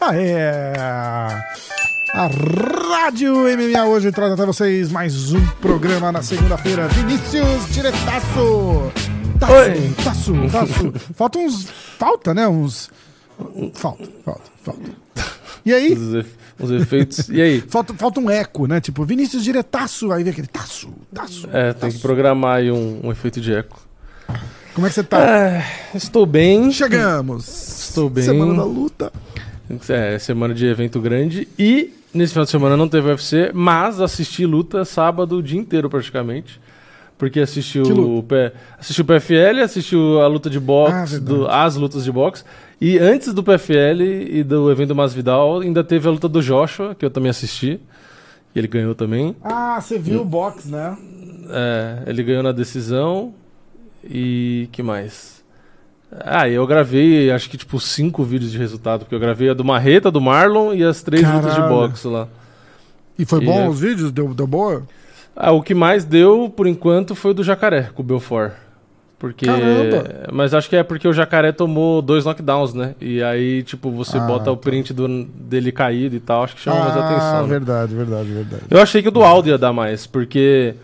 Aê! A Rádio MMA hoje traz até vocês mais um programa na segunda-feira. Vinícius Diretaço! Taço, Oi. taço, taço. Falta uns. Falta, né? Uns. Falta, falta, falta. E aí? Os, efe- os efeitos. E aí? Falta, falta um eco, né? Tipo, Vinícius Diretaço. Aí vem aquele taço, taço. É, tem que taço. programar aí um, um efeito de eco. Como é que você tá? É, estou bem. Chegamos. Estou bem. Semana da luta. É, semana de evento grande. E nesse final de semana não teve UFC, mas assisti luta sábado o dia inteiro praticamente. Porque assisti Que o? P- assisti o PFL, assisti o- a luta de Ah, boxe, verdade. do- as lutas de boxe. E antes do PFL e do evento Masvidal, ainda teve a luta do Joshua, que eu também assisti. E ele ganhou também. Ah, você viu o box, né? É, ele ganhou na decisão. E que mais? Ah, e eu gravei acho que tipo cinco vídeos de resultado, porque eu gravei a do Marreta, do Marlon e as três lutas de Caralho. boxe lá. E foi E bom é- os vídeos? Deu, deu boa? Ah, o que mais deu por enquanto foi o do Jacaré, com o Belfort. Porque. Caramba! Mas acho que é porque o Jacaré tomou dois knockdowns, né? E aí, tipo, você Ah, bota o tá. print do- dele caído e tal, acho que chama mais ah, atenção. né? verdade, verdade, verdade. Eu achei que o do Aldo ia dar mais, porque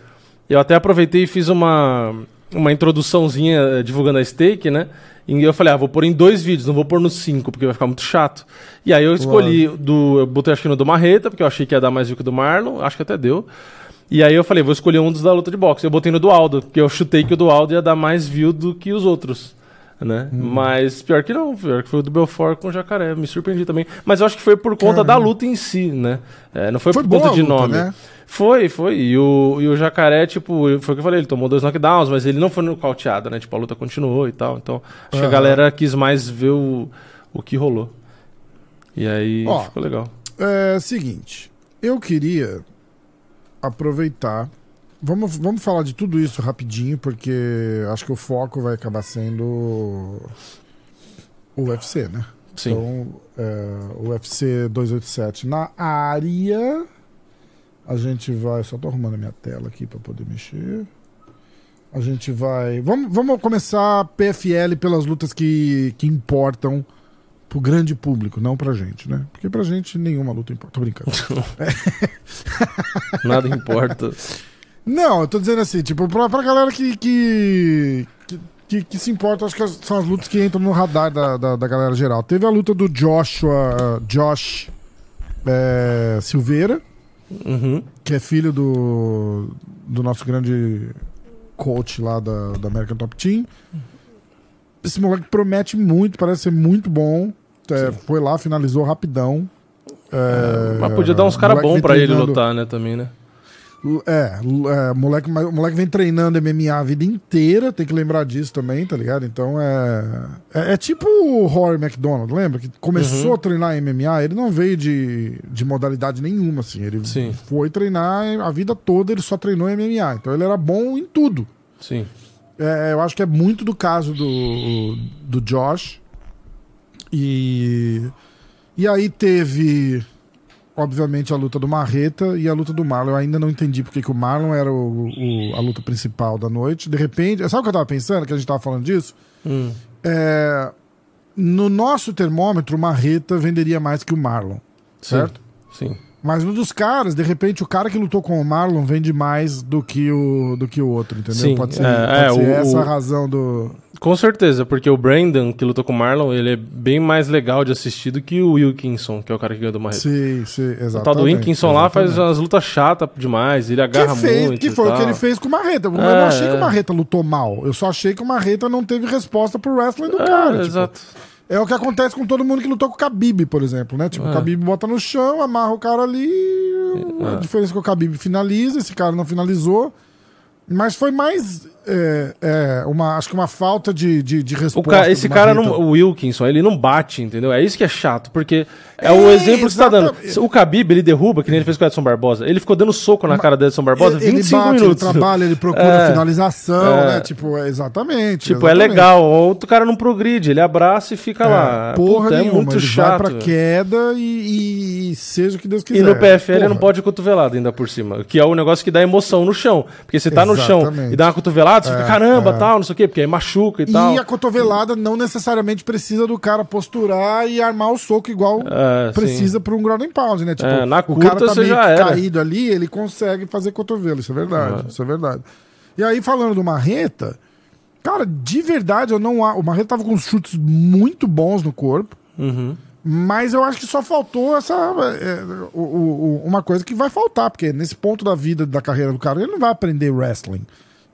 eu até aproveitei e fiz uma, uma introduçãozinha eh, divulgando a stake, né? E eu falei, ah, vou pôr em dois vídeos, não vou pôr nos cinco, porque vai ficar muito chato. E aí eu escolhi do. Eu botei acho que no do Marreta, porque eu achei que ia dar mais view que o do Marlon, acho que até deu. E aí eu falei, vou escolher um dos da luta de boxe. Eu botei no do Aldo, porque eu chutei que o do Aldo ia dar mais view do que os outros. Né? Hum. Mas pior que não, pior que foi o do Belfort com o Jacaré, me surpreendi também. Mas eu acho que foi por conta da luta em si, né? É, não foi, Foi por conta de luta, nome. né? Foi, foi. E o, e o Jacaré, tipo, foi o que eu falei, ele tomou dois knockdowns, mas ele não foi nocauteado, né? Tipo, a luta continuou e tal. Então, acho que a galera quis mais ver o, o que rolou. E aí Ó. ficou legal. É seguinte, eu queria aproveitar. Vamos, vamos falar de tudo isso rapidinho, porque acho que o foco vai acabar sendo o UFC, né? Sim. Então, é, o UFC 287 na área. A gente vai. Só tô arrumando a minha tela aqui para poder mexer. A gente vai. Vamos, vamos começar PFL pelas lutas que, que importam pro grande público, não pra gente, né? Porque pra gente nenhuma luta importa. Tô brincando. Nada importa. Não, eu tô dizendo assim, tipo, pra, pra galera que, que, que, que- que se importa, acho que são as lutas que entram no radar da, da, da galera geral. Teve a luta do Joshua, Josh é, Silveira, Uhum. que é filho do, do nosso grande coach lá da, da American Top Team. Esse moleque promete muito, parece ser muito bom. É, foi lá, finalizou rapidão. É, Mas podia dar uns caras bons pra ele treinando- lutar, né, também, né? É, é moleque, moleque vem treinando MMA a vida inteira, tem que lembrar disso também, tá ligado? Então é. É, é tipo o Rory McDonald, lembra? Que começou Uhum. a treinar MMA, ele não veio de, de modalidade nenhuma, assim. Ele Sim. foi treinar a vida toda, ele só treinou MMA. Então ele era bom em tudo. Sim. É, eu acho que é muito do caso do, do Josh. E, e aí teve, obviamente, a luta do Marreta e a luta do Marlon. Eu ainda não entendi porque que o Marlon era o, o- a luta principal da noite. De repente, sabe o que eu tava pensando? Que a gente tava falando disso? Hum. É, no nosso termômetro, o Marreta venderia mais que o Marlon, Sim. certo? Sim. Mas no dos caras, de repente, o cara que lutou com o Marlon vende mais do que o, do que o outro, entendeu? Sim, pode ser, é, pode é, ser o- essa o- a razão do. Com certeza, porque o Brandon, que lutou com o Marlon, ele é bem mais legal de assistir do que o Wilkinson, que é o cara que ganhou do Marreta. Sim, sim, O exatamente. tal do Wilkinson lá faz umas lutas chatas demais, ele que, agarra fez, muito. que foi o que ele fez com o Marreta. Eu É, não achei que é. o Marreta lutou mal. Eu só achei que o Marreta não teve resposta pro wrestling do É, cara. tipo, exato. É o que acontece com todo mundo que lutou com o Khabib, por exemplo, né? Tipo, É. o Khabib bota no chão, amarra o cara ali. A É. diferença é que o Khabib finaliza, esse cara não finalizou. Mas foi mais é, é, uma, acho que uma falta de, de, de resposta. ca- esse cara, não, o Wilkinson, ele não bate, entendeu? É isso que é chato, porque é, o exemplo que você tá dando. exatamente. O Khabib, ele derruba, que nem ele fez com o Edson Barbosa. Ele ficou dando soco na cara do Edson Barbosa ele, ele 25 bate, minutos. ele trabalha, ele procura É. finalização, É. né? Tipo, é, exatamente. Tipo, é exatamente. legal. O outro cara não progride, ele abraça e fica lá. É, porra Puta, é nenhuma, muito ele chato. vai pra queda e, e- seja o que Deus quiser. E no PFL Porra. não pode cotovelada ainda por cima. Que é o negócio que dá emoção no chão. Porque você tá no chão Exatamente. e dá uma cotovelada, você É, fica caramba, é. tal, não sei o quê, porque aí machuca e, tal. E a cotovelada não necessariamente precisa do cara posturar e armar o soco igual É, precisa para um ground and pound, né? Tipo, É, na o curta cara tá meio já era. caído ali, ele consegue fazer cotovelo, isso é verdade, isso é verdade. E aí, falando do Marreta, cara, de verdade, eu não... O Marreta tava com chutes muito bons no corpo, Uhum. mas eu acho que só faltou essa... é, o- o- o- uma coisa que vai faltar, porque nesse ponto da vida, da carreira do cara, ele não vai aprender wrestling.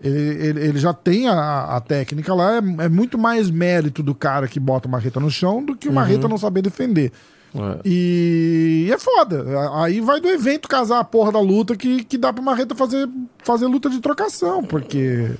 Ele, ele, ele já tem a, a técnica lá, é, é muito mais mérito do cara que bota o Marreta no chão do que o Marreta não saber defender. É. E, e é foda. Aí vai do evento casar a porra da luta que, que dá pro Marreta fazer, fazer luta de trocação, porque.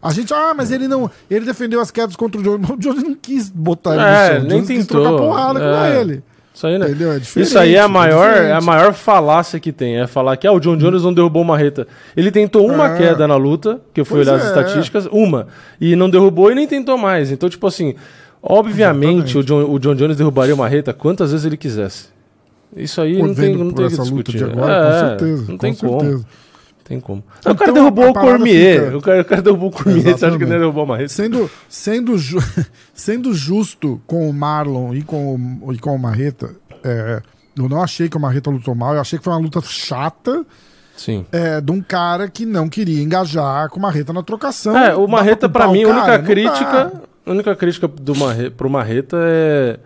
A gente, ah, mas ele não. Ele defendeu as quedas contra o Johnny. O Johnny não quis botar ele É, no chão. O nem Johnny quis tentou. trocar porrada com É. ele. Isso aí, né? Entendeu? É Isso aí é a é maior, é a maior falácia que tem. É falar que ah, o John Jones não derrubou o Marreta. Ele tentou uma É. queda na luta, que eu fui olhar as é. estatísticas, uma. E não derrubou e nem tentou mais. Então, tipo assim, obviamente o John, o John Jones derrubaria o Marreta quantas vezes ele quisesse. Isso aí Pô, não tem, não tem que discutir. de agora, É, com certeza. Não com tem como. Tem como. Ah, o cara Então, derrubou o Cormier. fica- O, cara, o cara derrubou o Cormier. Você acha que Exatamente. não derrubou o Marreta? Sendo, sendo, ju- sendo justo com o Marlon e com o, e com o Marreta, é, eu não achei que o Marreta lutou mal, eu achei que foi uma luta chata Sim. é, de um cara que não queria engajar com o Marreta na trocação. É, o Marreta, o mim, a única cara? Não crítica. A única crítica do Marre, pro Marreta é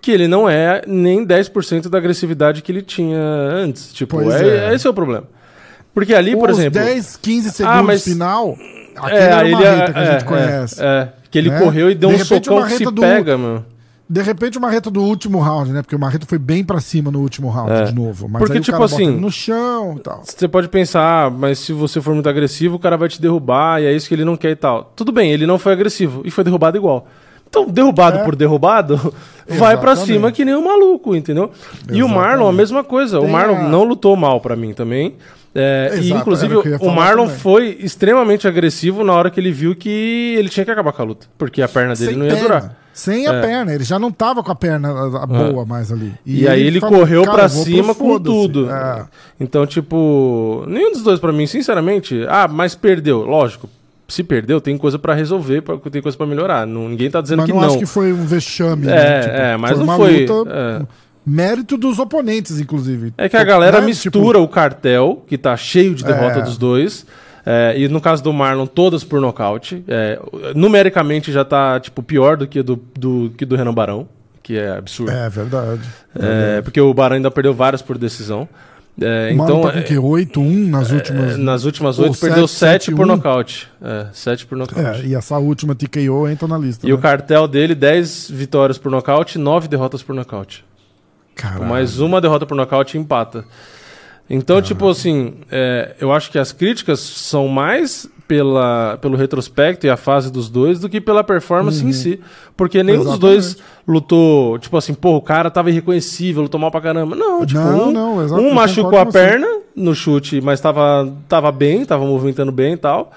que ele não é nem 10% da agressividade que ele tinha antes. Tipo, é, é. esse é o problema. Porque ali, por Os exemplo. 10, 15 segundos mas- final, aquele é, era o ele Marreta que a é, gente é, conhece. É, que ele né? correu e deu De um repente, o socão que se do- pega, mano. De repente, o Marreta do último round, né? Porque o Marreta foi bem pra cima no último round É. de novo. Mas Porque, o tipo assim, no chão e tal. Você pode pensar, ah, mas se você for muito agressivo, o cara vai te derrubar e é isso que ele não quer e tal. Tudo bem, ele não foi agressivo e foi derrubado igual. Então, derrubado É. por derrubado, vai pra Exatamente. cima que nem um maluco, entendeu? E o Exatamente. Marlon, a mesma coisa. o Tem Marlon a- não lutou mal pra mim também. É, e, Exato, inclusive, era o o Marlon também. foi extremamente agressivo na hora que ele viu que ele tinha que acabar com a luta. Porque a perna dele Sem não ia perna. durar. Sem a É. perna, ele já não tava com a perna a- a boa mais ali. E, aí ele falou, correu "Cara, pra eu vou pro cima com foda-se." tudo. É. Então, tipo, nenhum dos dois pra mim, sinceramente. Ah, mas perdeu. Lógico, se perdeu, tem coisa pra resolver, pra- tem coisa pra melhorar. Não, ninguém tá dizendo Mas que não, não. acho que foi um vexame. É, né? Tipo, é, mas não uma foi. luta- é. Mérito dos oponentes, inclusive. É que a galera Né? mistura o cartel, que tá cheio de derrota É. dos dois. é, e no caso do Marlon, todas por nocaute. É, numericamente já tá, tipo, pior do que do, do, que do Renan Barão, que é absurdo. É verdade. É, porque o Barão ainda perdeu várias por decisão. É, O então, tá com é, o quê? 8-1 nas últimas. é, nas últimas ou oito, perdeu sete, sete por sete, nocaute. É, sete por nocaute. É, e essa última TKO entra na lista. E né? o cartel dele, 10 vitórias por nocaute, 9 derrotas por nocaute. Caralho. Mais uma derrota por nocaute empata. Então, tipo assim, é, eu acho que as críticas são mais pela, pelo retrospecto e a fase dos dois do que pela performance em si. Porque nenhum dos Uhum. Exatamente. dois lutou, tipo assim, pô, o cara tava irreconhecível, lutou mal pra caramba. Não, tipo, Não, um, não, um machucou a perna no chute, mas tava, tava bem, tava movimentando bem e tal.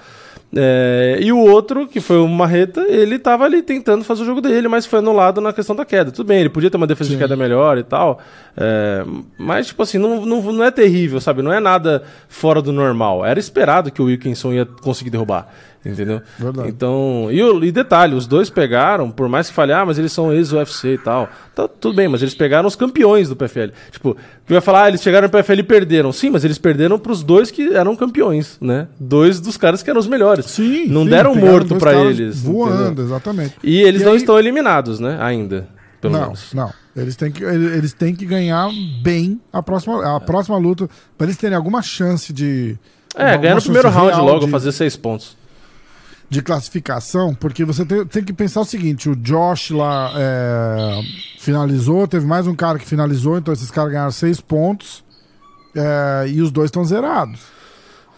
É, e o outro, que foi o Marreta, ele tava ali tentando fazer o jogo dele, mas foi anulado na questão da queda. Tudo bem, ele podia ter uma defesa Sim. de queda melhor e tal. é, mas, tipo assim, não, não, não é terrível, sabe? Não é nada fora do normal. Era esperado que o Wilkinson ia conseguir derrubar. Entendeu? Verdade. Então, e, o- e detalhe, os dois pegaram, por mais que falhar, ah, mas eles são ex-UFC e tal. Tá tudo bem, mas eles pegaram os campeões do PFL. Tipo, que vai falar, ah, eles chegaram no PFL e perderam. Sim, mas eles perderam pros dois que eram campeões, né? Dois dos caras que eram os melhores. Sim. Não sim, deram morto caras eles. Voando, entendeu? exatamente. E eles E não aí- estão eliminados, né? Ainda. Pelo não, menos. não. Eles têm, que, eles têm que ganhar bem a próxima, a próxima luta, pra eles terem alguma chance de. É, ganhar no primeiro round logo, de- fazer seis pontos. De classificação, porque você tem, tem que pensar o seguinte: o Josh lá é, finalizou, teve mais um cara que finalizou, então esses caras ganharam seis pontos é, e os dois estão zerados.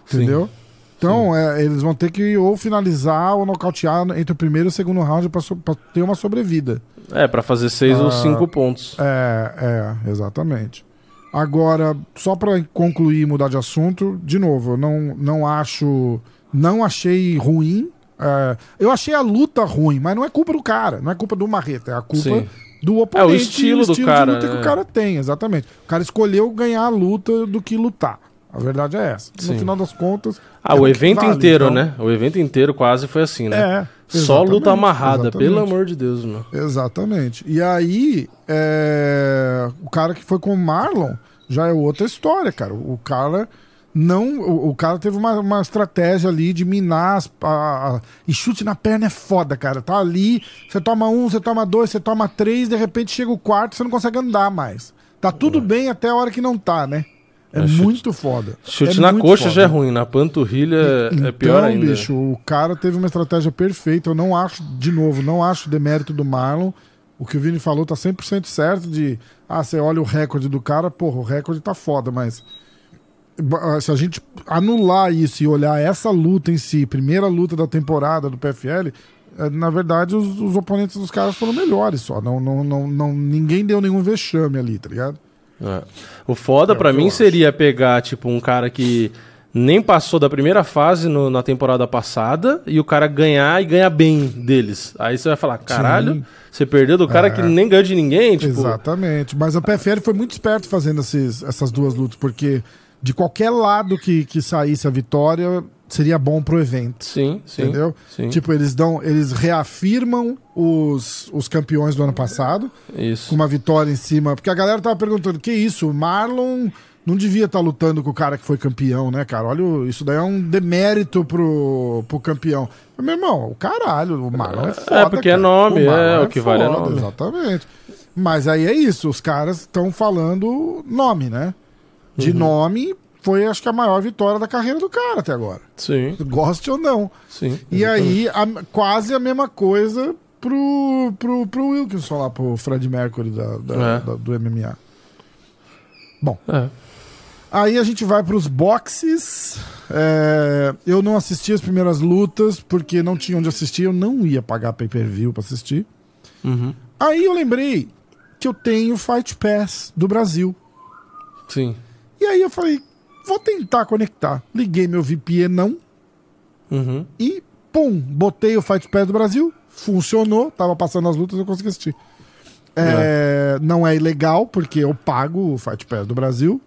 Entendeu? Sim. Então, é, eles vão ter que ou finalizar ou nocautear entre o primeiro e o segundo round pra, so- ter uma sobrevida. É, pra fazer seis ou Ah, cinco pontos. É, é, exatamente. Agora, só pra concluir e mudar de assunto, de novo, eu não, não acho. Não achei ruim. É, eu achei a luta ruim, mas não é culpa do cara, não é culpa do Marreta, é a culpa Sim. do oponente. É, o estilo e do cara, de luta que né? o cara tem, exatamente. O cara escolheu ganhar a luta do que lutar. A verdade é essa. No Sim. final das contas. Ah, é o que evento vale, inteiro, então- né? O evento inteiro quase foi assim, né? É. Só luta amarrada, exatamente. pelo amor de Deus, meu. Exatamente. E aí, é, o cara que foi com o Marlon já é outra história, cara. O cara não. O, o cara teve uma, uma estratégia ali de minar as, a- a- e chute na perna é foda, cara. Tá ali, você toma um, você toma dois, você toma três, de repente chega o quarto, você não consegue andar mais. Tá tudo bem até a hora que não tá, né? É, É, chute- muito foda. Chute É na coxa foda. já é ruim, na panturrilha é pior Então, ainda. bicho, o cara teve uma estratégia perfeita. Eu não acho, de novo, não acho demérito do Marlon. O que o Vini falou tá 100% certo de, ah, você olha o recorde do cara, porra, o recorde tá foda, mas se a gente anular isso e olhar essa luta em si, primeira luta da temporada do PFL, eh, na verdade os, os oponentes dos caras foram melhores só. Não, não, não, não, ninguém deu nenhum vexame ali, tá ligado? É. O foda É eu mim seria pegar, tipo, um cara que nem passou da primeira fase no- na temporada passada e o cara ganhar e ganhar bem deles. Aí você vai falar, caralho, Sim. você perdeu do cara É. que nem ganhou de ninguém, tipo. Exatamente. Mas a PFL foi muito esperto fazendo esses- essas duas lutas, porque de qualquer lado que, que saísse a vitória, seria bom pro evento. Sim, sim. Entendeu? Sim. Tipo, eles dão, eles reafirmam os, os campeões do ano passado, com Isso. uma vitória em cima. Porque a galera tava perguntando: que isso? O Marlon não devia estar lutando com o cara que foi campeão, né, cara? Olha, o- isso daí é um demérito pro, pro campeão. Mas, meu irmão, o caralho, o Marlon é foda. porque é cara. nome, Marlon é, o que vale é nome. Exatamente. Mas aí é isso, os caras estão falando nome, né? De Uhum. nome, foi acho que a maior vitória da carreira do cara até agora. Sim, Goste ou não. sim. E exatamente. aí, a- quase a mesma coisa pro, pro, pro Wilkinson lá, pro Fred Mercury da, da- É. da- do MMA. É. Aí a gente vai pros boxes. É, eu não assisti as primeiras lutas porque não tinha onde assistir. Eu não ia pagar pay-per-view pra assistir. Uhum. Aí eu lembrei que eu tenho Fight Pass do Brasil. Sim. E aí eu falei, vou tentar conectar. Liguei meu VPN não Uhum. e pum, botei o Fight Pass do Brasil. Funcionou, tava passando as lutas, eu consegui assistir. É, Não é ilegal, porque eu pago o Fight Pass do Brasil.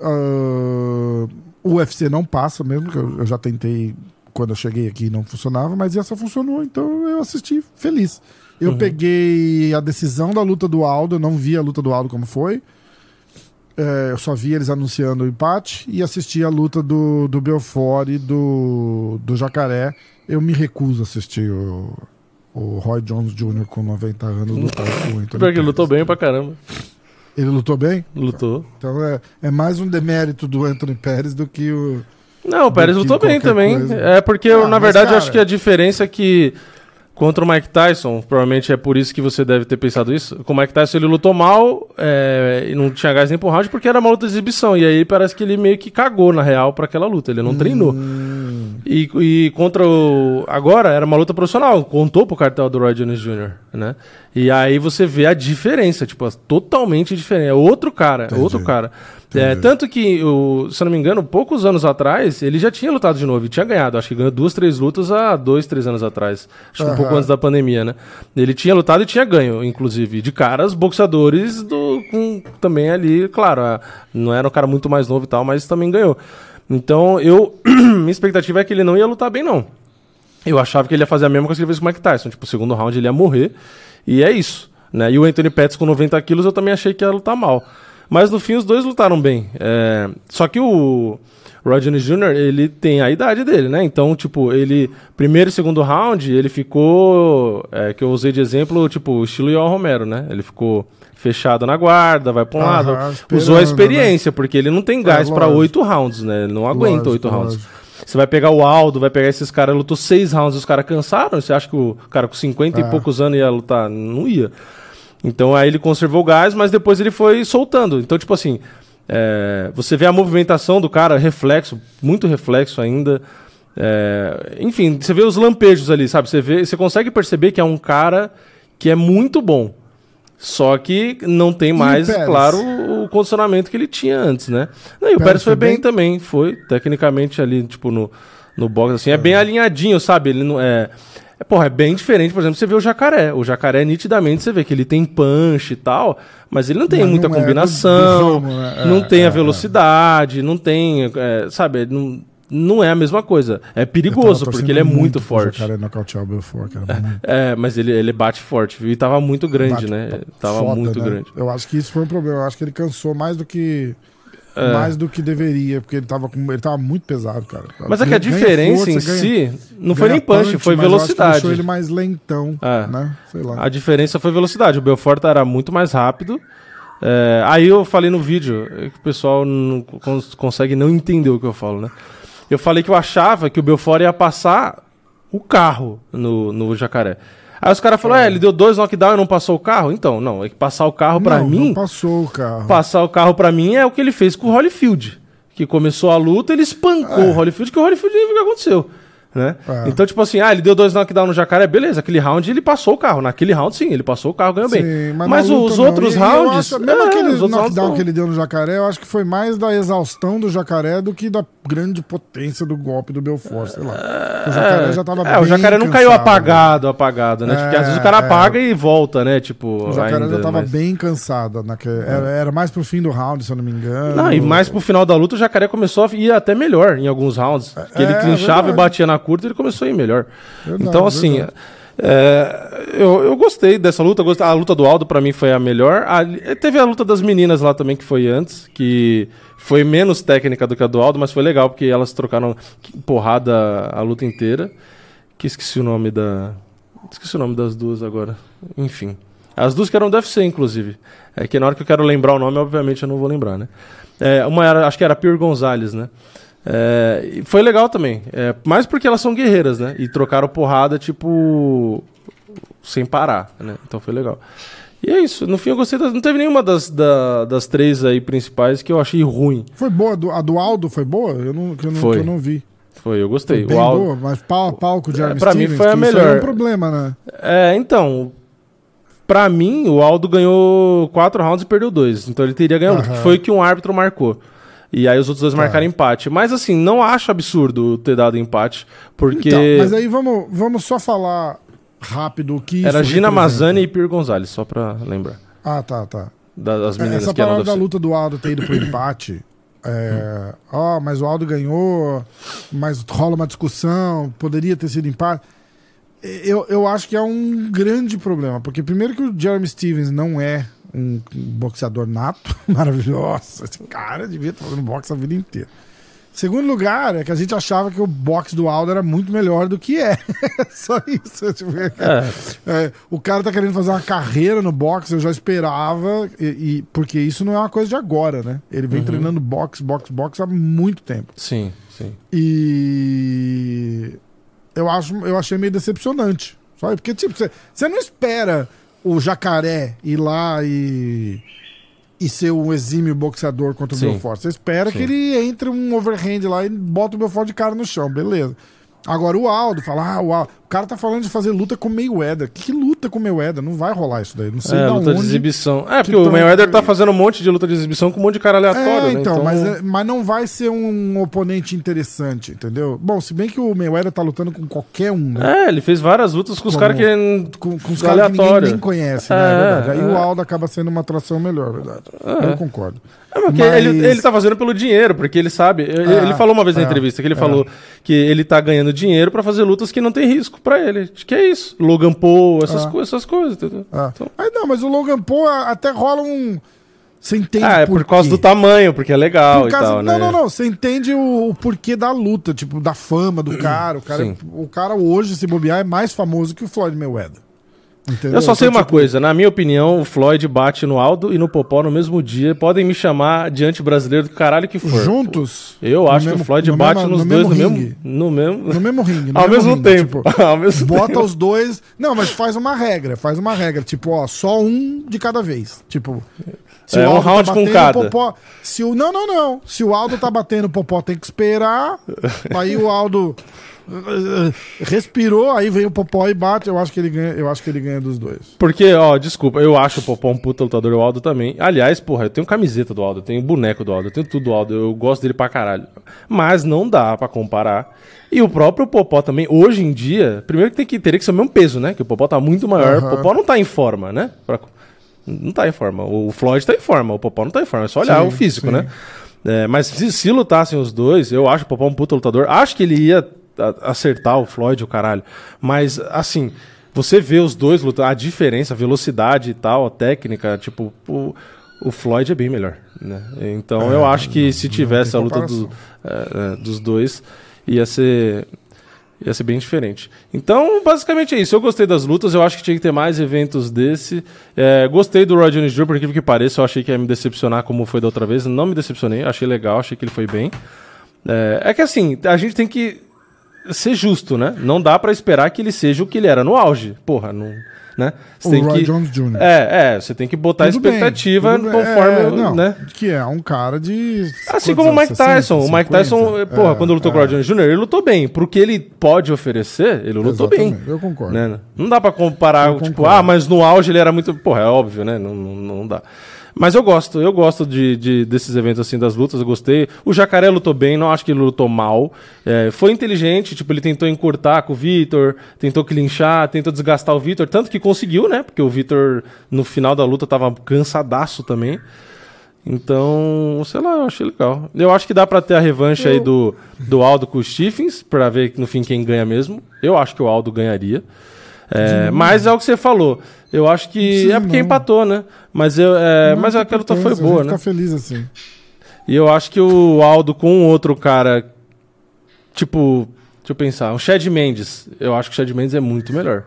Ah, o UFC não passa mesmo, que eu, eu já tentei quando eu cheguei aqui e não funcionava, mas essa funcionou, então eu assisti feliz. Eu peguei a decisão da luta do Aldo, eu não vi a luta do Aldo como foi. É, eu só vi eles anunciando o empate e assisti a luta do, do Belfort e do, do Jacaré. Eu me recuso a assistir o, o Roy Jones Jr. com 90 anos lutar com o Anthony Porque ele lutou bem pra caramba. Ele lutou bem? Lutou. Então é, é mais um demérito do Anthony Pérez do que o. Não, o Pérez lutou bem também. coisa. É porque, Ah, eu, na verdade, cara- acho que a diferença é que contra o Mike Tyson, provavelmente é por isso que você deve ter pensado isso. Com o Mike Tyson ele lutou mal é, e não tinha gás nem pro round porque era uma luta de exibição. E aí parece que ele meio que cagou, na real, pra aquela luta. Ele não treinou. Hum, E, e contra o. Agora era uma luta profissional, contou pro cartel do Roy Jones Jr., né? E aí você vê a diferença, tipo, é totalmente diferente. É outro cara, é Entendi. outro cara. É, tanto que, o, se eu não me engano, poucos anos atrás, ele já tinha lutado de novo e tinha ganhado. Acho que ganhou duas, três lutas há dois, três anos atrás. Acho que um pouco antes da pandemia, né? Ele tinha lutado e tinha ganho, inclusive, de caras boxeadores do, com, também ali, claro, a- não era um cara muito mais novo e tal, mas também ganhou. Então, eu. minha expectativa é que ele não ia lutar bem, não. Eu achava que ele ia fazer a mesma coisa que ele fez com o Mike Tyson. Tipo, o segundo round ele ia morrer. E é isso. Né? E o Anthony Pettis com 90 quilos eu também achei que ia lutar mal. Mas no fim os dois lutaram bem. É, Só que o Rodney Jr., ele tem a idade dele, né? Então, tipo, ele... Primeiro e segundo round, ele ficou... É, que eu usei de exemplo, tipo, estilo Yoel Romero, né? Ele ficou fechado na guarda, vai pra um Aham, lado. Usou a experiência, porque ele não tem gás pra lógico. oito rounds, né? Ele não aguenta oito rounds. Você vai pegar o Aldo, vai pegar esses caras, lutou seis rounds os caras cansaram. Você acha que o cara com 50 É. e poucos anos ia lutar? Não ia. Então aí ele conservou o gás, mas depois ele foi soltando. Então, tipo assim, é, você vê a movimentação do cara, reflexo, muito reflexo ainda. É, enfim, você vê os lampejos ali, sabe? Você, vê, você consegue perceber que é um cara que é muito bom. Só que não tem mais, claro, o, condicionamento que ele tinha antes, né? Não, e o Pérez Pérez foi bem, bem? também, foi tecnicamente ali, tipo, no, no box, assim, é bem alinhadinho, sabe? Ele não é. É, porra, é bem diferente, por exemplo, você vê o jacaré. O jacaré, nitidamente, você vê que ele tem punch e tal, mas ele não tem Mas muita não é do- combinação, do né? não É, tem é, a é. velocidade, não tem, é, sabe, não, não é a mesma coisa. É perigoso, porque ele é muito pro forte. Jacaré nocautear o Belfort, cara. Muito É, mas ele, ele bate forte, viu? E tava muito grande, bate- né? Tava foda, muito né? grande. Eu acho que isso foi um problema. Eu acho que ele cansou mais do que. É. Mais do que deveria, porque ele tava, com, ele tava muito pesado, cara. Mas é que a diferença em força, ganha- si não foi nem punch, foi acho que velocidade. deixou ele mais lentão, É. né? Sei lá. A diferença foi velocidade. O Belfort era muito mais rápido. É, aí eu falei no vídeo, é que o pessoal não cons- consegue não entender o que eu falo, né? Eu falei que eu achava que o Belfort ia passar o carro no, no jacaré. Aí os caras falaram, é, ele deu dois knockdown e não passou o carro? Então, não, é que passar o carro pra não, mim. não passou o carro. Passar o carro pra mim é o que ele fez com o Holyfield. Que começou a luta, ele espancou o Holyfield, que o Holyfield nem viu o que aconteceu. Né? É. Então, tipo assim, ah, ele deu dois knockdown no jacaré, beleza, aquele round ele passou o carro. Naquele round, sim, ele passou o carro, ganhou bem. Sim, mas na luta os não. outros E- rounds. acho- mesmo é, aquele knockdown que ele deu no jacaré, eu acho que foi mais da exaustão do jacaré do que da grande potência do golpe do Belfort, sei lá. O jacaré já tava É, o bem jacaré não caiu cansado, apagado, apagado, né? Porque às vezes o cara É, apaga e volta, né? Tipo. O jacaré ainda, já tava mas- bem cansado. Naquele, era, era mais pro fim do round, se eu não me engano. Não, e mais pro final da luta o jacaré começou a ir até melhor em alguns rounds. Que ele É, clinchava e batia na curta ele começou a ir melhor. Verdade, então, assim, é, eu, eu gostei dessa luta. gostei- A luta do Aldo pra mim foi a melhor. A- teve a luta das meninas lá também, que foi antes, que foi menos técnica do que a do Aldo, mas foi legal, porque elas trocaram porrada a luta inteira. Que esqueci o nome da. Esqueci o nome das duas agora. Enfim. As duas que eram do UFC, inclusive. É que na hora que eu quero lembrar o nome, obviamente eu não vou lembrar, né? É, uma era, acho que era Pure Gonzalez, né? É, foi legal também. É, mais porque elas são guerreiras, né? E trocaram porrada, tipo. sem parar, né? Então foi legal. E é isso. No fim eu gostei das. Não teve nenhuma das, da- das três aí principais que eu achei ruim. Foi boa, a do Aldo foi boa? Eu não, que eu não, Foi. eu não vi. Foi, eu gostei. Bem o Aldo, boa, mas pau a pau com o Jeremy É, pra mim Stevens, foi a aí melhor. é um problema, né? É, então. Pra mim, o Aldo ganhou quatro rounds e perdeu dois. Então ele teria ganhado, que foi o que um árbitro marcou. E aí os outros dois Tá. marcaram empate. Mas assim, não acho absurdo ter dado empate, porque Então, mas aí vamos, vamos só falar rápido o que era Gina representa. Mazzani e Pierre Gonzalez, só pra lembrar. Ah, tá, tá. Da- Das meninas Essa que palavra da luta do Aldo ter ido pro empate. É, ó, mas o Aldo ganhou, mas rola uma discussão, poderia ter sido empate. Eu, eu acho que é um grande problema, porque primeiro que o Jeremy Stevens não é um boxeador nato, maravilhoso. Esse cara devia estar fazendo boxe a vida inteira. Segundo lugar, é que a gente achava que o boxe do Aldo era muito melhor do que é. Só isso. Tipo, É, é, o cara tá querendo fazer uma carreira no boxe, eu já esperava, e, e- porque isso não é uma coisa de agora, né? Ele Uhum. vem treinando boxe, boxe, boxe há muito tempo. sim, sim. E eu, acho, eu achei meio decepcionante. Sabe? Porque, tipo, você não espera o jacaré ir lá e, e ser um exímio boxeador contra o Sim. Belfort. Você espera Sim. que ele entre um overhand lá e bota o Belfort de cara no chão, beleza. Agora o Aldo fala, ah, o, Aldo, o cara tá falando de fazer luta com o Mayweather. Que luta com o Mayweather? Não vai rolar isso daí. Não sei É, da luta de onde. exibição. É, porque que o Mayweather tá fazendo um monte de luta de exibição com um monte de cara aleatório, É, né? então, Mas, é- mas não vai ser um oponente interessante, entendeu? Bom, se bem que o Mayweather tá lutando com qualquer um, né? É, ele fez várias lutas com os caras que. Com, com os caras que ninguém nem conhece, né? É, É verdade. Aí é. o Aldo acaba sendo uma atração melhor, verdade. Eu concordo. É, porque Mas- ele, ele tá fazendo pelo dinheiro, porque ele sabe. Ele, É, ele falou uma vez na é, entrevista que ele é. falou que ele tá ganhando dinheiro pra fazer lutas que não tem risco pra ele. Acho que é isso. Logan Paul, essas, É. co essas coisas, entendeu? Ah. Então- Aí não, mas o Logan Paul até rola um. Você entende Ah, é por causa quê? do tamanho, porque é legal Por e causa- tal, né? Não, não, não. Você entende o, o porquê da luta, tipo, da fama do cara. O cara, Sim. o cara hoje, se bobear, é mais famoso que o Floyd Mayweather. Entendeu? Eu só sei Então, uma tipo, coisa, na minha opinião, o Floyd bate no Aldo e no Popó no mesmo dia. Podem me chamar de anti-brasileiro do caralho que for. Juntos? Eu acho que mesmo- o Floyd no bate mesmo- nos no dois mesmo no mesmo, no mesmo. No mesmo ringue. Ao mesmo ringue, tempo. tipo, Ao mesmo bota tempo. os dois. Não, mas faz uma regra. Faz uma regra. Tipo, ó, só um de cada vez. Tipo. Se É, o um tá round com batendo, cada. Popó, se o, não, não, não. Se o Aldo tá batendo, o Popó tem que esperar. Aí o Aldo respirou, aí vem o Popó e bate. Eu acho que ele ganha, eu acho que ele ganha dos dois. Porque, ó, desculpa, eu acho o Popó um puta lutador, o Aldo também. Aliás, porra, eu tenho camiseta do Aldo, eu tenho boneco do Aldo, eu tenho tudo do Aldo, eu gosto dele pra caralho. Mas não dá pra comparar. E o próprio Popó também, hoje em dia, primeiro que tem que teria que ser o mesmo peso, né? Que o Popó tá muito maior. Aham. O Popó não tá em forma, né? Pra- Não tá em forma. O Floyd tá em forma, o Popó não tá em forma. É só olhar Sim, o físico, sim. né? É, mas se, se lutassem os dois, eu acho o Popó um puta lutador. Acho que ele ia acertar o Floyd, o caralho. Mas, assim, você vê os dois lutando, a diferença, a velocidade e tal, a técnica, tipo, o, o Floyd é bem melhor, né? Então eu acho que se tivesse a luta do- é, é, dos dois, ia ser. Ia ser bem diferente. Então, basicamente é isso. Eu gostei das lutas, eu acho que tinha que ter mais eventos desse. É, gostei do Roy Jones Jr., por incrível que pareça, eu achei que ia me decepcionar como foi da outra vez. Não me decepcionei, achei legal, achei que ele foi bem. É, é que assim, a gente tem que ser justo, né? Não dá pra esperar que ele seja o que ele era no auge. Porra, não. Né? Você O tem Roy que, Jones Jr. É, é, você tem que botar Tudo bem, expectativa bem. conforme. É, não, né? Que é um cara de. Assim como o? Mike 60, Tyson. O Mike 50? Tyson, porra, É, quando lutou com o é. Roy Jones Jr., ele lutou bem. Pro que ele pode oferecer, ele lutou bem. Exatamente, Eu concordo. Né? Não dá pra comparar, Eu tipo, concordo. ah, mas no auge ele era muito. Porra, é óbvio, né? Não, não, não dá. Mas eu gosto, eu gosto de, de- desses eventos assim, das lutas, eu gostei. O Jacaré lutou bem, não acho que ele lutou mal. É, foi inteligente, tipo, ele tentou encurtar com o Vitor, tentou clinchar, tentou desgastar o Vitor, tanto que conseguiu, né? Porque o Vitor, no final da luta, tava cansadaço também. Então, sei lá, eu achei legal. Eu acho que dá pra ter a revanche aí do, do Aldo com o Stephens, pra ver no fim quem ganha mesmo. Eu acho que o Aldo ganharia. É, mas é o que você falou. Eu acho que. precisa É porque não. empatou, né? Mas, eu, é, Não mas aquela luta foi boa, né? Tá feliz assim. E eu acho que o Aldo com outro cara. Tipo, deixa eu pensar. Um Chad Mendes. Eu acho que o Chad Mendes é muito melhor.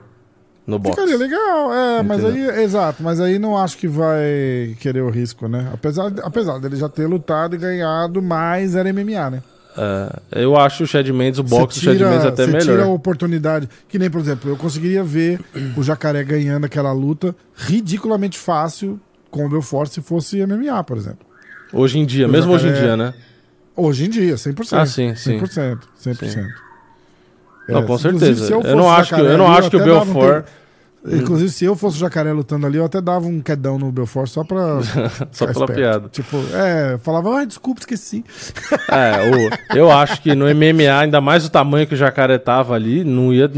No boxe. Ficaria legal, é, mas aí, Entendeu? exato, mas aí não acho que vai querer o risco, né? Apesar, apesar dele já ter lutado e ganhado, mas era MMA, né? É, eu acho o Chad Mendes, o boxe do Chad Mendes até melhor. tira a oportunidade. Que nem, por exemplo, eu conseguiria ver o Jacaré ganhando aquela luta ridiculamente fácil com o Belfort se fosse MMA, por exemplo. Hoje em dia, O mesmo hoje em Jacaré- dia, né? Hoje em dia, 100%. Ah, sim, sim. 100%. 100%. Não, com inclusive, certeza. Eu, fosse não acho que, Jacaré eu não acho que o um Belfort. tempo- Inclusive, se eu fosse o Jacaré lutando ali, eu até dava um quedão no Belfort só pra. Só pela esperto. piada. Tipo, é, falava, ai, desculpa, esqueci. É, o- eu acho que no MMA, ainda mais o tamanho que o Jacaré tava ali, não ia,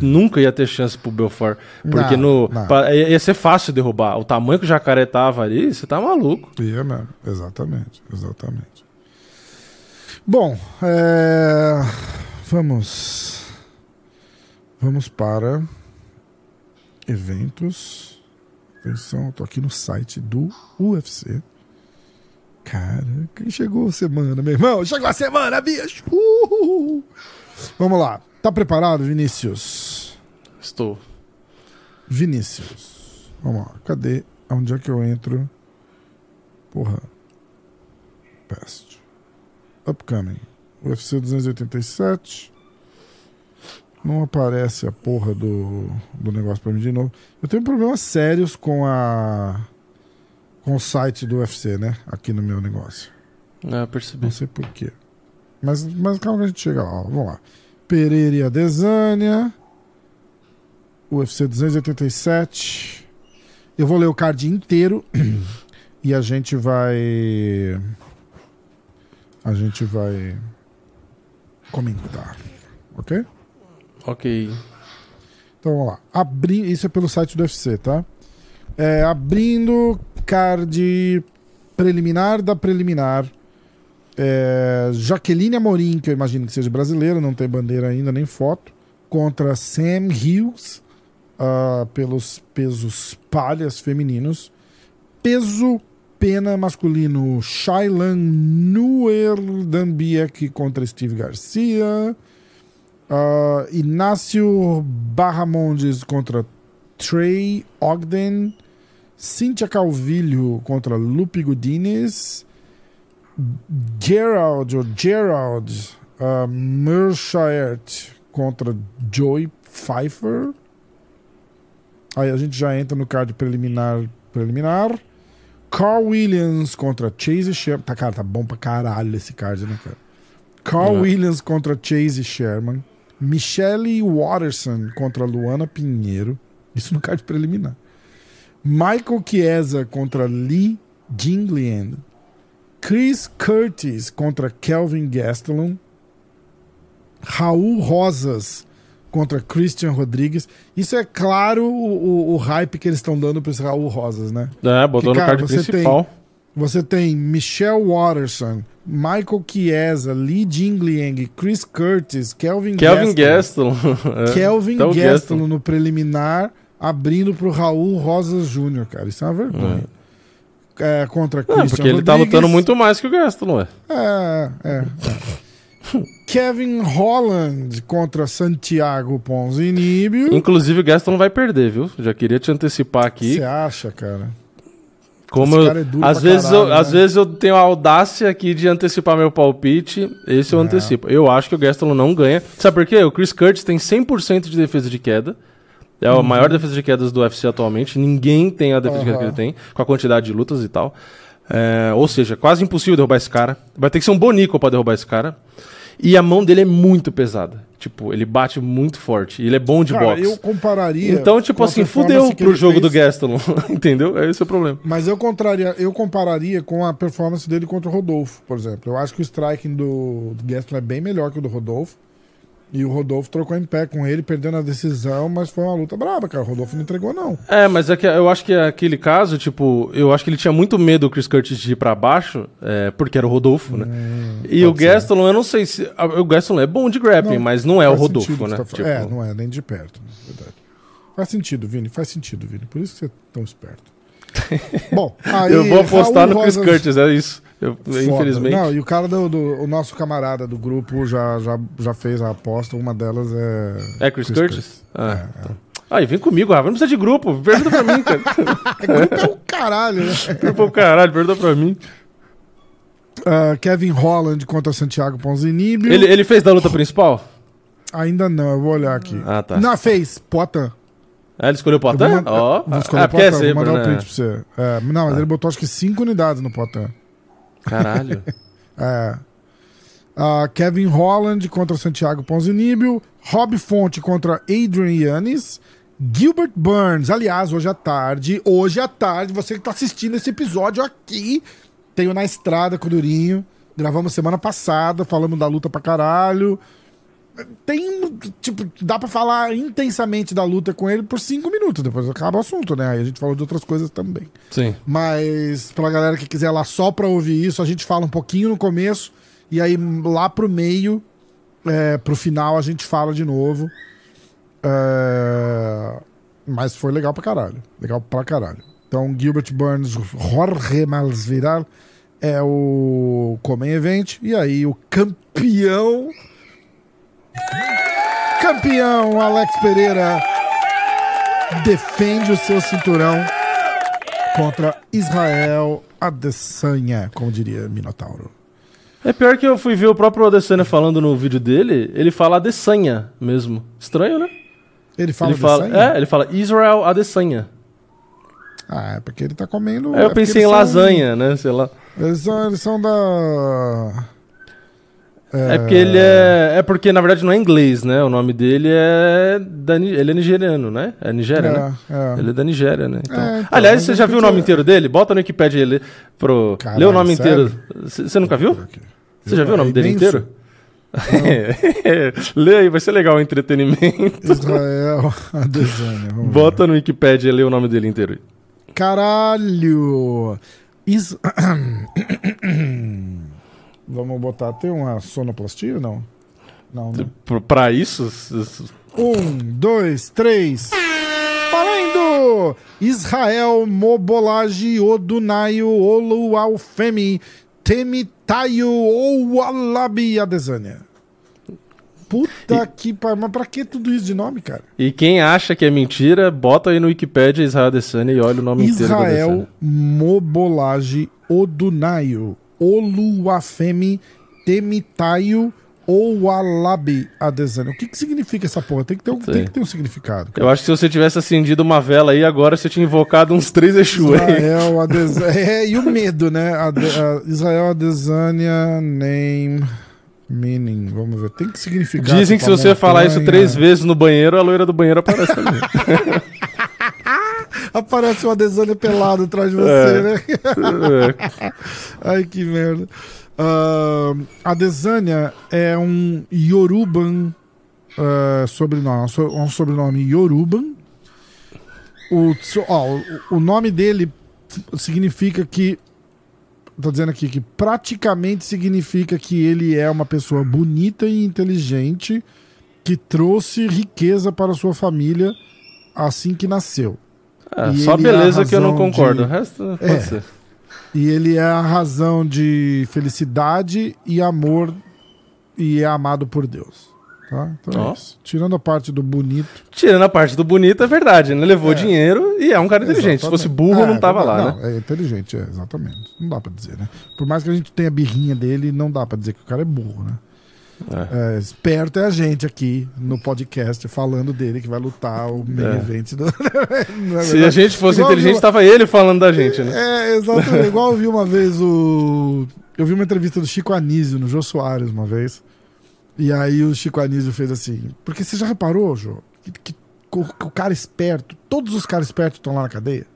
nunca ia ter chance pro Belfort. Porque Não, no, não. pa- ia ia ser fácil derrubar. O tamanho que o Jacaré tava ali, você tá maluco. Ia mesmo, exatamente, exatamente. Bom, é, vamos. Vamos para eventos. Atenção, eu tô aqui no site do UFC. Cara, quem chegou a semana, meu irmão? Chegou a semana, bicho! Uhul. Vamos lá. Tá preparado, Vinícius? Estou. Vinícius. Vamos lá. Cadê? Onde é que eu entro? Porra. Pest. Upcoming. UFC 287. Não aparece a porra do, do negócio pra mim de novo. Eu tenho problemas sérios com a. com o site do UFC, né? Aqui no meu negócio. É, percebi. Não sei porquê. Mas, mas calma que a gente chega lá. ó. Vamos lá. Pereira e Adesanya. UFC 287. Eu vou ler o card inteiro e a gente vai. A gente vai comentar. Ok? Ok. Então vamos lá. Abri... Isso é pelo site do UFC, tá? É, abrindo card preliminar da preliminar. É, Jaqueline Amorim, que eu imagino que seja brasileira, não tem bandeira ainda nem foto, contra Sam Hughes ah, pelos pesos palhas femininos. Peso pena masculino Shailan Nuerdanbiek contra Steve Garcia. Ah, Inácio Barramondes contra Trey Ogden, Cynthia Calvillo contra Lupe Godinez, Gerald, ou Gerald uh, contra Joey Pfeiffer. Aí a gente já entra no card preliminar. preliminar. Carl Williams contra Chase Sherman. Tá, cara, tá bom pra caralho esse card, né, cara? Carl É. Williams contra Chase Sherman. Michelle Watterson contra Luana Pinheiro. Isso no card preliminar. Michael Chiesa contra Lee Jinglian. Chris Curtis contra Kelvin Gastelum. Raul Rosas contra Christian Rodrigues. Isso é claro o, o- o hype que eles estão dando para esse Raul Rosas, né? É, botou Que, no cara, card você principal. Você tem Michelle Watterson, Michael Chiesa, Lee Jingliang, Chris Curtis, Kelvin, Kelvin Gastelum. É. Kelvin Gastelum no preliminar, abrindo pro Raul Rosas Jr., cara. Isso é uma vergonha. É, contra Não, Christian porque ele tá lutando muito mais que o Gastelum, ué. É, é. é. Kevin Holland contra Santiago Ponzinibbio. Inclusive o Gastelum vai perder, viu? Já queria te antecipar aqui. Você acha, cara? Como eu, é às, vezes caralho, eu, né? às vezes eu tenho a audácia aqui de antecipar meu palpite. Esse eu É. antecipo. Eu acho que o Gastelum não ganha. Sabe por quê? O Chris Curtis tem 100% de defesa de queda. É a maior defesa de quedas do UFC atualmente. Ninguém tem a defesa de queda que Uhum. ele tem, com a quantidade de lutas e tal. É, ou seja, quase impossível derrubar esse cara. Vai ter que ser um bonico pra derrubar esse cara. E a mão dele é muito pesada. Tipo, ele bate muito forte. E ele é bom de Cara, boxe. eu compararia. Então, tipo assim, fudeu pro jogo do fez. Gastelum. Entendeu? É esse o problema. Mas eu, contraria, eu compararia com a performance dele contra o Rodolfo, por exemplo. Eu acho que o striking do, do Gaston é bem melhor que o do Rodolfo. E o Rodolfo trocou em pé com ele, perdendo a decisão, mas foi uma luta braba, cara. O Rodolfo não entregou, não. É, mas é que eu acho que aquele caso, tipo, eu acho que ele tinha muito medo do Chris Curtis de ir pra baixo, é, porque era o Rodolfo, né? e o Hum, pode ser. Gastelum, eu não sei se. O Gastelum é bom de grappling, Não, mas não é o Rodolfo, sentido o né? tá Tipo. É, não é nem de perto, né? verdade. Faz sentido, Vini, faz sentido, Vini. Por isso que você é tão esperto. Bom, aí, eu vou apostar Raul no Chris Curtis, é isso. Eu- infelizmente. Não, e o cara do, do- o nosso camarada do grupo já, já, já fez a aposta. Uma delas é. É Chris, Curtis? Ah, É, então. Aí, vem comigo, Rafa. Não precisa de grupo. Pergunta pra mim, cara. É grupo é o caralho, né? Pô, caralho, pergunta pra mim. Ah, Kevin Holland contra Santiago Ponzinibbio. Ele, ele fez da luta principal? Ainda não, eu vou olhar aqui. Ah, tá. Não, fez. Potan. Ah, ele escolheu o Potan? Ó, escolher ah, o porque é Potan, vou sempre, mandar o né? print pra você. É, não, mas ele botou acho que 5 unidades no Potan. Caralho. É. Ah, Kevin Holland contra Santiago Ponzinibbio. Rob Fonte contra Adrian Yannis. Gilbert Burns, aliás, hoje à tarde, hoje à tarde, você que tá assistindo esse episódio aqui, tenho na estrada com o Durinho. Gravamos semana passada, falamos da luta pra caralho. Tem, tipo, dá pra falar intensamente da luta com ele por cinco minutos, depois acaba o assunto, né? Aí a gente falou de outras coisas também. Sim. Mas pra galera que quiser lá só pra ouvir isso, a gente fala um pouquinho no começo e aí lá pro meio, é, pro final, a gente fala de novo. É, mas foi legal pra caralho. Legal pra caralho. Então, Gilbert Burns, Jorge Masvidal é o Comem Event. E aí, o campeão. Campeão Alex Pereira defende o seu cinturão contra Israel Adesanya, como diria Minotauro. É pior que eu fui ver o próprio Adesanya falando no vídeo dele, ele fala Adesanya mesmo. Estranho, né? Ele fala ele fala, é, ele fala Israel Adesanya. Ah, é porque ele tá comendo. É eu porque pensei em eles são- lasanha, né? Sei lá. Eles são, eles são da. É porque ele é. É porque, na verdade, não é inglês, né? O nome dele é. Da, ele é nigeriano, né? É Nigéria, né? É, é. Ele é da Nigéria, né? Então- É, então, Aliás, você eu já viu o nome inteiro dele? Bota no Wikipedia ele pro. Caralho, Lê o nome sério? inteiro. Você nunca viu? Você já viu o nome É dele imenso. inteiro? Lê aí, vai ser legal o entretenimento. Israel Adesanya. Bota no Wikipedia e lê o nome dele inteiro. Caralho! Is... Vamos botar. Tem uma sonoplastia ou não? Não, né? Pra isso, Um, dois, três. Valendo! Israel Mobolagi Odunayo Olualfemi Temitayo Oualabi Adesanya. Puta que pariu. Mas pra que tudo isso de nome, cara? E quem acha que é mentira, bota aí no Wikipedia Israel Adesanya e olha o nome inteiro do Israel. Mobolage Odunayo Oluwafemi Temitayo Owalabi Adesanya. O que, que significa essa porra? Tem que ter um, tem que ter um significado. cara. Eu acho que se você tivesse acendido uma vela aí agora, você tinha invocado uns três Exu aí. Israel Adesanya. É, e o medo, né? Ade- Israel Adesanya name meaning. Vamos ver. Tem que significar. Dizem que se você falar isso três vezes no banheiro, a loira do banheiro aparece também. Aparece uma Adesanya pelado atrás de você, É. né? Ai, que merda. Ah, a Desânia é um Yoruban ah, sobrenome, so- um sobrenome Yoruban. O, o, o nome dele significa que. Tô dizendo aqui que praticamente significa que ele é uma pessoa bonita e inteligente que trouxe riqueza para sua família assim que nasceu. E só ele é beleza que eu não concordo. de- O resto pode É. ser. E ele é a razão de felicidade e amor e é amado por Deus. Tá? Então é Ó. isso. Tirando a parte do bonito. Tirando a parte do bonito, é verdade, né? Levou É. dinheiro e é um cara inteligente. Se fosse burro, É, não tava lá, não, né? É inteligente, é, exatamente. Não dá pra dizer, né? Por mais que a gente tenha birrinha dele, não dá pra dizer que o cara é burro, né? É, esperto é a gente aqui no podcast falando dele que vai lutar o main É. event do. É Se a gente fosse Igual inteligente, eu- tava ele falando da gente, né? É, exatamente. Igual eu vi uma vez o. Eu vi uma entrevista do Chico Anísio no Jô Soares uma vez. E aí o Chico Anísio fez assim. Porque você já reparou, Jô, que, que o, que o cara esperto, todos os caras espertos estão lá na cadeia?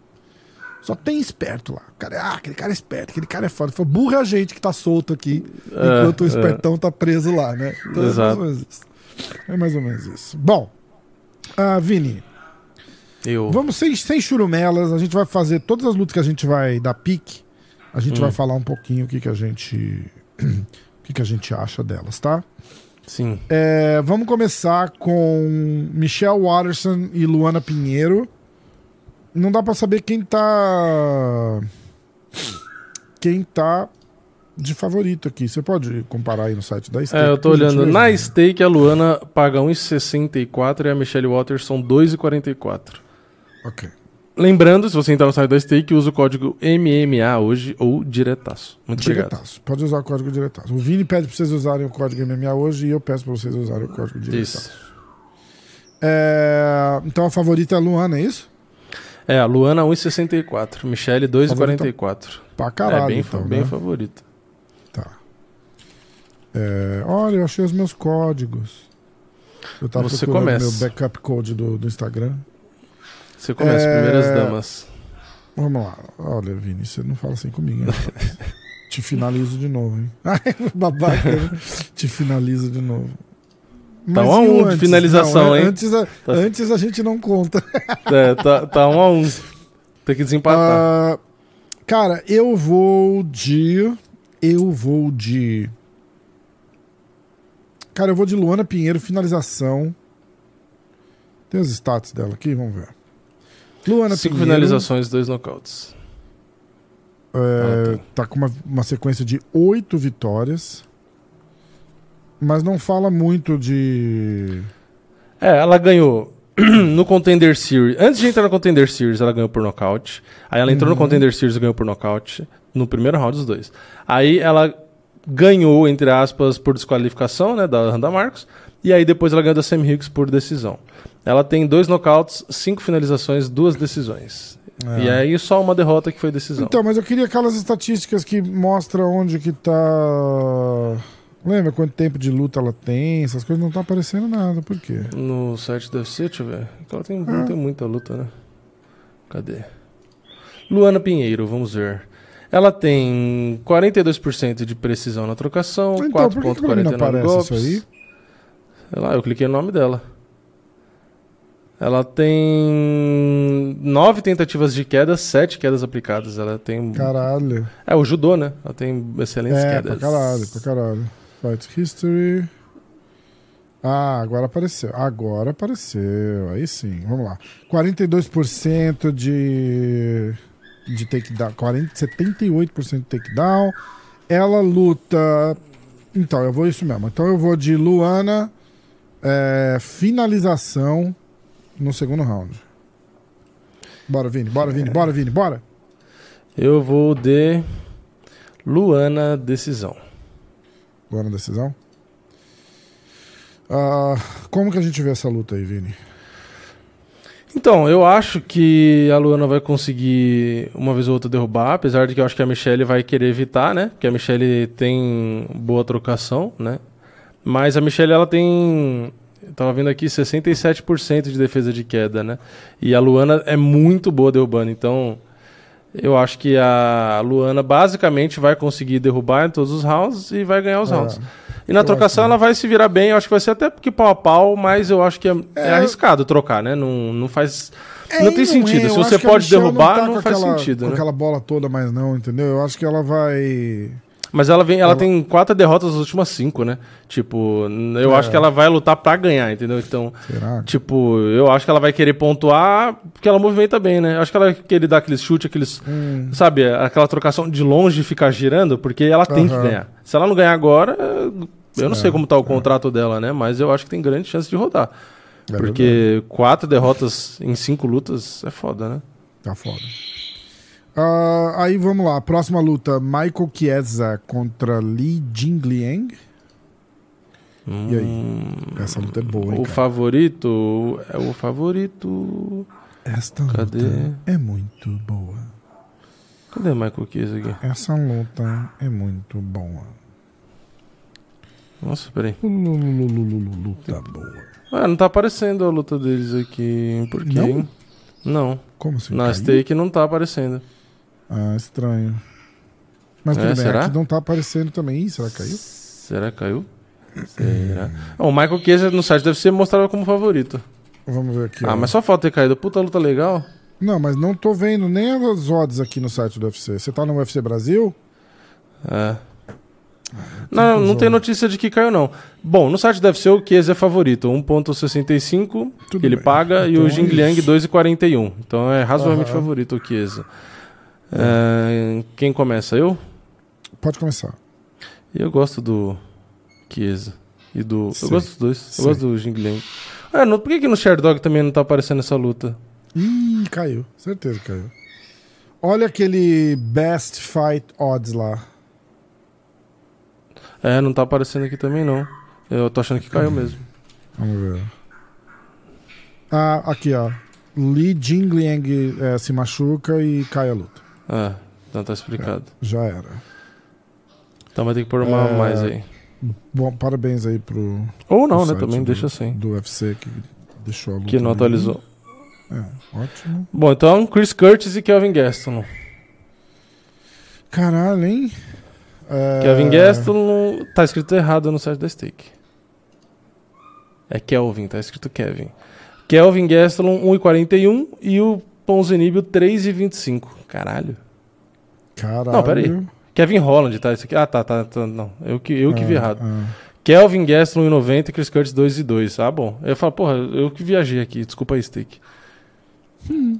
Só tem esperto lá. Cara, é, ah, aquele cara é esperto, aquele cara é foda. Foi burro é a gente que tá solto aqui, É, enquanto o é. espertão tá preso lá, né? Então é mais Exato. ou menos isso. É mais ou menos isso. Bom, ah, Vini, Eu. Vamos sem, sem churumelas, a gente vai fazer todas as lutas que a gente vai dar pique. A gente Hum. vai falar um pouquinho o que, que a gente. o que, que a gente acha delas, tá? Sim. É, vamos começar com Michelle Watterson e Luana Pinheiro. Não dá pra saber quem tá. Quem tá de favorito aqui. Você pode comparar aí no site da Stake? É, eu tô olhando. Na stake, a Luana paga 1,64 e a Michelle Watterson 2,44. Ok. Lembrando, se você entrar no site da stake, usa o código MMA hoje ou diretaço. Muito obrigado. Diretaço. Pode usar o código diretaço. O Vini pede pra vocês usarem o código MMA hoje e eu peço pra vocês usarem o código diretaço. Isso. É, então a favorita é a Luana, é isso? É, a Luana 1,64. Michelle 2,44. Pra caralho, é bem, então, bem né? favorita. Tá. É, olha, eu achei os meus códigos. Eu tava Você começa. meu backup code do, do Instagram. Você começa, É, primeiras damas. Vamos lá. Olha, Vini, você não fala assim comigo, hein? Te finalizo de novo, hein? Ai, babaca? Te finalizo de novo. Tá Mas um a um de antes? finalização, Não, hein? Antes a, Tá- antes a gente não conta. É, tá, tá um a um. Tem que desempatar. Ah, cara, eu vou de. Eu vou de. Cara, eu vou de Luana Pinheiro, finalização. Tem os status dela aqui, vamos ver. Luana Cinco Pinheiro. finalizações, dois nocautes. é, Ah, tá. tá com uma, uma sequência de oito vitórias. Mas não fala muito de. É, ela ganhou no Contender Series. Antes de entrar no Contender Series, ela ganhou por nocaute. Aí ela entrou Uhum. no Contender Series e ganhou por nocaute. No primeiro round, os dois. Aí ela ganhou, entre aspas, por desqualificação, né, da Randa Marcos. E aí depois ela ganhou da Sam Hughes por decisão. Ela tem dois nocautes, cinco finalizações, duas decisões. É. E aí só uma derrota que foi decisão. Então, mas eu queria aquelas estatísticas que mostram onde que tá. Lembra quanto tempo de luta ela tem? Essas coisas não tá aparecendo nada. Por quê? No site deve ser, deixa eu ver. Ela tem, tem muita luta, né? Cadê? Luana Pinheiro, vamos ver. Ela tem 42% de precisão na trocação, Então, por que, que pra mim não 4.49 aparece golpes. isso aí? Sei lá, eu cliquei no nome dela. Ela tem nove tentativas de queda, sete quedas aplicadas. Ela tem. Caralho. É o judô, né? Ela tem excelentes É, quedas. pra caralho, pra caralho. Fight History. Ah, agora apareceu. Agora apareceu. Aí sim, vamos lá. 42% de. de takedown. 40, 78% de takedown. Ela luta. Então, eu vou isso mesmo. Então eu vou de Luana É, finalização no segundo round. Bora, Vini, bora, Vini, bora, Vini, bora. Eu vou de Luana decisão. Luana decisão. Ah, como que a gente vê essa luta aí, Vini? Então, eu acho que a Luana vai conseguir uma vez ou outra derrubar, apesar de que eu acho que a Michelle vai querer evitar, né? Porque a Michelle tem boa trocação, né? Mas a Michelle, ela tem. Eu tava vendo aqui 67% de defesa de queda, né? E a Luana é muito boa derrubando, então. Eu acho que a Luana basicamente vai conseguir derrubar em todos os rounds e vai ganhar os É. rounds. E na trocação ela vai se virar bem, eu acho que vai ser até porque pau a pau, mas eu acho que é, é É. arriscado trocar, né? Não, não faz. É, não tem sentido. é. Se Eu você pode derrubar, tá não, faz aquela- sentido, Com né? aquela bola toda, mas não, entendeu? Eu acho que ela vai. Mas ela vem, ela, Ela- tem quatro derrotas nas últimas cinco, né? Tipo, eu É. acho que ela vai lutar pra ganhar, entendeu? Então, Será? tipo, eu acho que ela vai querer pontuar porque ela movimenta bem, né? Eu acho que ela vai querer dar aqueles chutes, aqueles. Hum, Sabe, aquela trocação de longe ficar girando, porque ela tem que ganhar. Se ela não ganhar agora, eu não É, sei como tá o contrato dela, né? Mas eu acho que tem grande chance de rodar. é porque quatro derrotas em cinco lutas é foda, né? Tá foda. Ah, aí vamos lá. Próxima luta: Michael Chiesa contra Li Jingliang. E aí? Essa luta é boa, hein? O cara? favorito é o favorito. Esta Cadê? luta é muito boa. Cadê Michael Chiesa aqui? Essa luta é muito boa. Nossa, peraí. Luta boa. Ah, não tá aparecendo a luta deles aqui. Por quê? Não? Não. Como assim? Na caiu? stake não tá aparecendo. Ah, estranho. Mas É, tudo bem, será? aqui não tá aparecendo também. Ih, será que caiu? Será que caiu? Será? Ah, o Michael Chiesa no site deve ser mostrado como favorito. Vamos ver aqui. Ah, ó. mas só falta ter caído. Puta luta legal. Não, mas não tô vendo nem as odds aqui no site do UFC. Você tá no UFC Brasil? É. Não, não tem notícia de que caiu, não. Bom, no site deve ser o Chiesa é favorito. 1.65 Tudo que ele bem. paga e Então o é Jing Liang isso. 2,41. Então é razoavelmente favorito o Chiesa. É, quem começa? Eu? Pode começar. Eu gosto do Chiesa. E do. Eu gosto dos dois. Eu gosto do Jing Liang. É, não, por que, que no Sherdog também não tá aparecendo essa luta? Ih, caiu. Certeza que caiu. Olha aquele Best Fight Odds lá. É, não tá aparecendo aqui também não. Eu tô achando que caiu mesmo. Vamos ver. Ah, aqui, ó. Li Jingliang eh, se machuca e cai a luta. É, então tá explicado. Já era. Então vai ter que pôr uma É, mais aí. Bom, parabéns aí pro Ou não, o né? Também do- deixa assim. do UFC que deixou a. Que não ali. atualizou. É, ótimo. Bom, então Chris Curtis e Kelvin Gastelum. Caralho, hein? É, Kelvin Gastelum tá escrito errado no site da Stake. É Kelvin, tá escrito Kevin. Kelvin Gastelum 1,41 e o Ponzinibbio 3,25. Caralho. Caralho. Não, peraí. Kevin Holland, tá? Isso aqui. Ah, tá, tá, tá. Não, eu que, eu que vi Ah, errado. ah. Kelvin Gastelum 1,90 e Chris Curtis 2,2. Ah, bom. Eu falo, porra, eu que viajei aqui. Desculpa aí, Stake. Hum.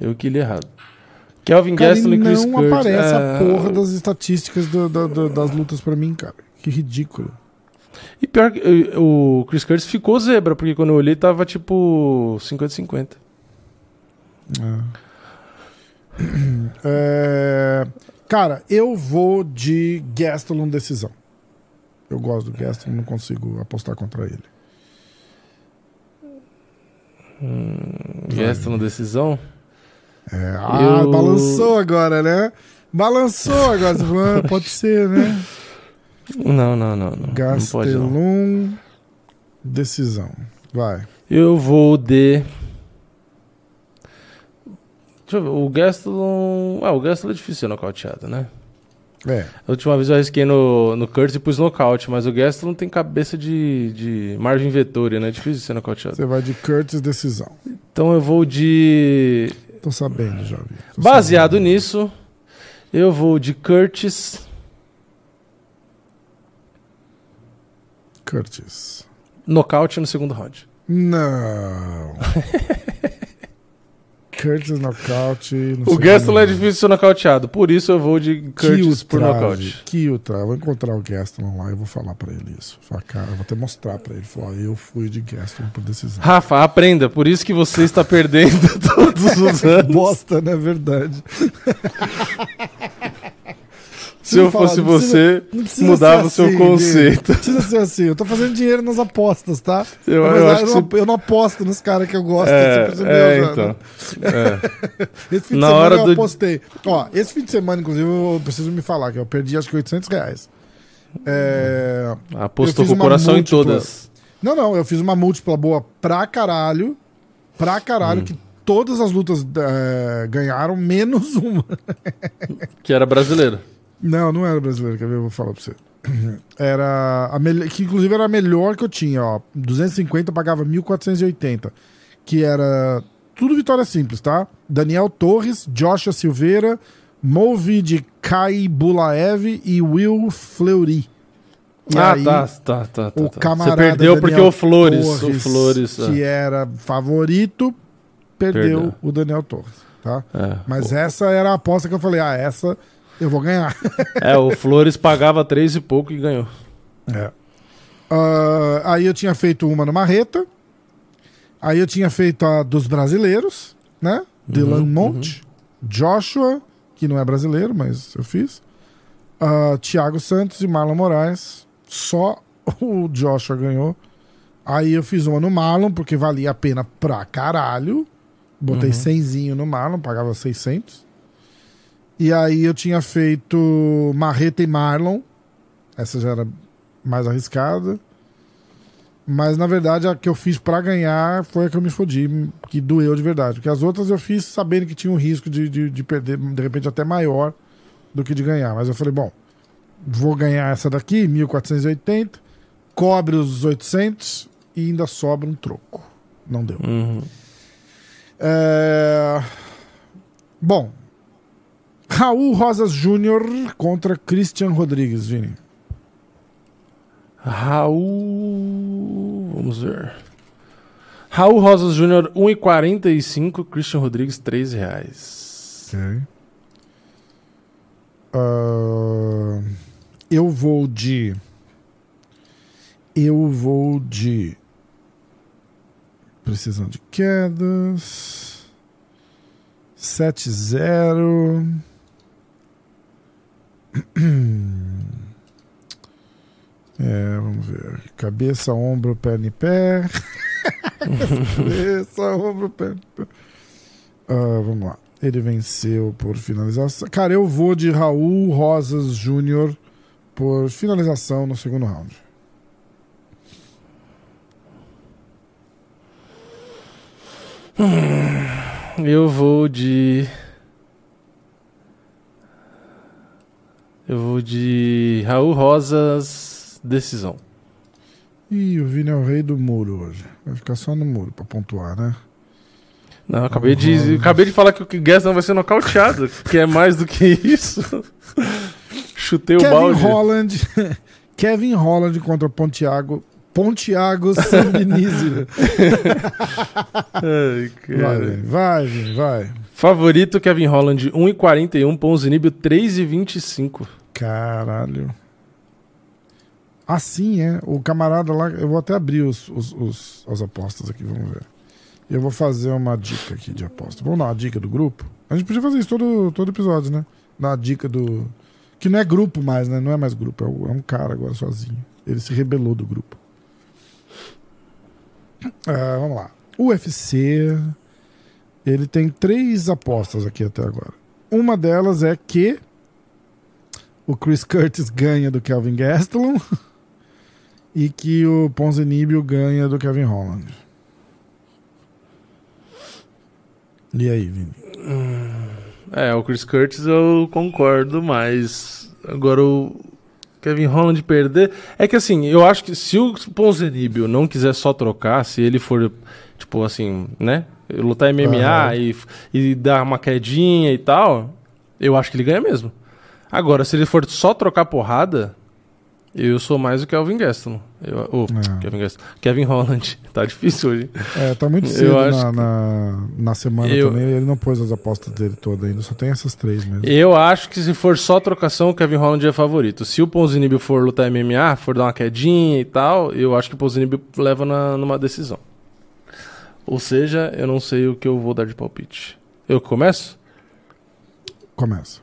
Eu que li errado. Kelvin Cara, e Gastelum e Chris não Curtis. aparece é, a porra das estatísticas do- do- do- das lutas pra mim, cara. Que ridículo. E pior que o Chris Curtis ficou zebra, porque quando eu olhei tava tipo 50-50. É. É, Cara, eu vou de Gastelum decisão. Eu gosto do Gastelum, não consigo apostar contra ele. Gastelum decisão. É, ah, Eu- balançou agora, né? Balançou agora. Ah, pode ser, né? Não, não, não. não. Não pode não. Gastelum decisão. Vai. Eu vou de. Deixa eu ver. O Gastelum. Ah, o Gastelum é difícil ser nocauteado, né? É. A última vez eu arrisquei no, no Curtis e pus nocaute, mas o Gastelum tem cabeça de, de Marvin Vettori, né? É difícil ser nocauteado. Você vai de Curtis decisão. Então eu vou de. Tô sabendo, já vi. Tô Baseado sabendo. nisso, eu vou de Curtis nocaute no segundo round. Não. Curtis nocaute. no O Gaston é difícil ser nocauteado, por isso eu vou de Curtis por nocaute. Que ultraje. Vou encontrar o Gaston lá e vou falar pra ele isso. Falar, cara, eu vou até mostrar pra ele. Falar, eu fui de Gaston por decisão. Rafa, aprenda, por isso que você está perdendo todos os anos. Bosta, né? Verdade. Se eu fosse não precisa- você, não precisa mudava o seu assim, conceito. Não precisa ser assim. Eu tô fazendo dinheiro nas apostas, tá? Eu- eu que não, eu não aposto nos caras que eu gosto. você É, percebeu é, já, então. né? É. Esse fim Na de semana hora eu do- apostei. Ó, esse fim de semana, inclusive, eu preciso me falar que eu perdi acho que 800 reais. É... Apostou Eu com o coração múltipla. em todas. Não, não, eu fiz uma múltipla boa pra caralho. Pra caralho, Hum. que todas as lutas é, ganharam, menos uma. Que era brasileiro. Não, não era brasileiro, quer ver? Eu vou falar pra você. Era a melhor, que inclusive era a melhor que eu tinha, ó. 250 eu pagava 1480, que era tudo vitória simples, tá? Daniel Torres, Joshua Silveira, Movid Kai Bulaev e Will Fleury. E ah, aí, tá, tá, tá, tá. O tá. camarada Você perdeu porque Daniel o Flores, Torres, o Flores. que era favorito, perdeu, Perdeu. o Daniel Torres, tá? é. Mas essa era a aposta que eu falei, ah, essa eu vou ganhar. É, o Flores pagava três e pouco e ganhou. É. Ah, aí eu tinha feito uma no Marreta. Aí eu tinha feito a dos brasileiros, né? Dylan Monte, Joshua, que não é brasileiro, mas eu fiz. Ah, Thiago Santos e Marlon Moraes. Só o Joshua ganhou. Aí eu fiz uma no Marlon, porque valia a pena pra caralho. Botei 100 no Marlon, pagava 600. E aí eu tinha feito Marreta e Marlon. Essa já era mais arriscada. Mas na verdade a que eu fiz pra ganhar foi a que eu me fodi, que doeu de verdade. Porque as outras eu fiz sabendo que tinha um risco de, de, de perder, de repente até maior do que de ganhar. Mas eu falei, bom, vou ganhar essa daqui, 1480, cobre os 800 e ainda sobra um troco. Não deu. Uhum. É... Bom, Raul Rosas Júnior contra Christian Rodrigues, Vini. Raul. Vamos ver. Raul Rosas Júnior, 1,45. Christian Rodrigues, 13 reais. Ok. Ah, eu vou de. Eu vou de. Precisão de quedas. 7-0. É, vamos ver. Cabeça, ombro, perna e pé. Cabeça, ombro, perna e pé. Ah, vamos lá. Ele venceu por finalização. Cara, eu vou de Raul Rosas Júnior por finalização no segundo round. Eu vou de. Eu vou de Raul Rosas, decisão. Ih, o Vini é o rei do muro hoje. Vai ficar só no muro pra pontuar, né? Não, acabei de, Rosas. acabei de falar que o Gaston vai ser nocauteado, que é mais do que isso. Chutei o Kevin balde. Holland. Kevin Holland contra Pontiago. Pontiago Sambinizzi. Ai, vai, cara. Vai, Vini, vai. Favorito Kevin Holland, 1,41. Ponzinibio, 3,25. Caralho. Assim é. O camarada lá. Eu vou até abrir os, os, os- as apostas aqui, vamos ver. Eu vou fazer uma dica aqui de aposta. Vamos dar uma dica do grupo? A gente podia fazer isso todo, todo episódio, né? Dar uma dica do. Que não é grupo mais, né? Não é mais grupo. É, é um cara agora sozinho. Ele se rebelou do grupo. Ah, vamos lá. UFC. Ele tem três apostas aqui até agora. Uma delas é que o Chris Curtis ganha do Kelvin Gastelum e que o Ponzinibbio ganha do Kevin Holland. E aí, Vini? É, o Chris Curtis eu concordo, mas agora o Kevin Holland perder. É que assim, eu acho que se o Ponzinibbio não quiser só trocar, se ele for, tipo assim, né? Lutar MMA Aham. e, e dar uma quedinha e tal, eu acho que ele ganha mesmo. Agora, se ele for só trocar porrada, Eu sou mais o Kelvin Gaston. Eu, oh, É. Kevin Gaston. Kevin Holland. Tá difícil hoje. É, tá muito cedo na, que- na, na semana Eu- também. Ele não pôs as apostas dele todas ainda, só tem essas três mesmo. Eu acho que se for só trocação, o Kevin Holland é favorito. Se o Ponzinibbio for lutar MMA, for dar uma quedinha e tal, eu acho que o Ponzinibbio leva na, numa decisão. Ou seja, eu não sei o que eu vou dar de palpite. Eu começo? Começa.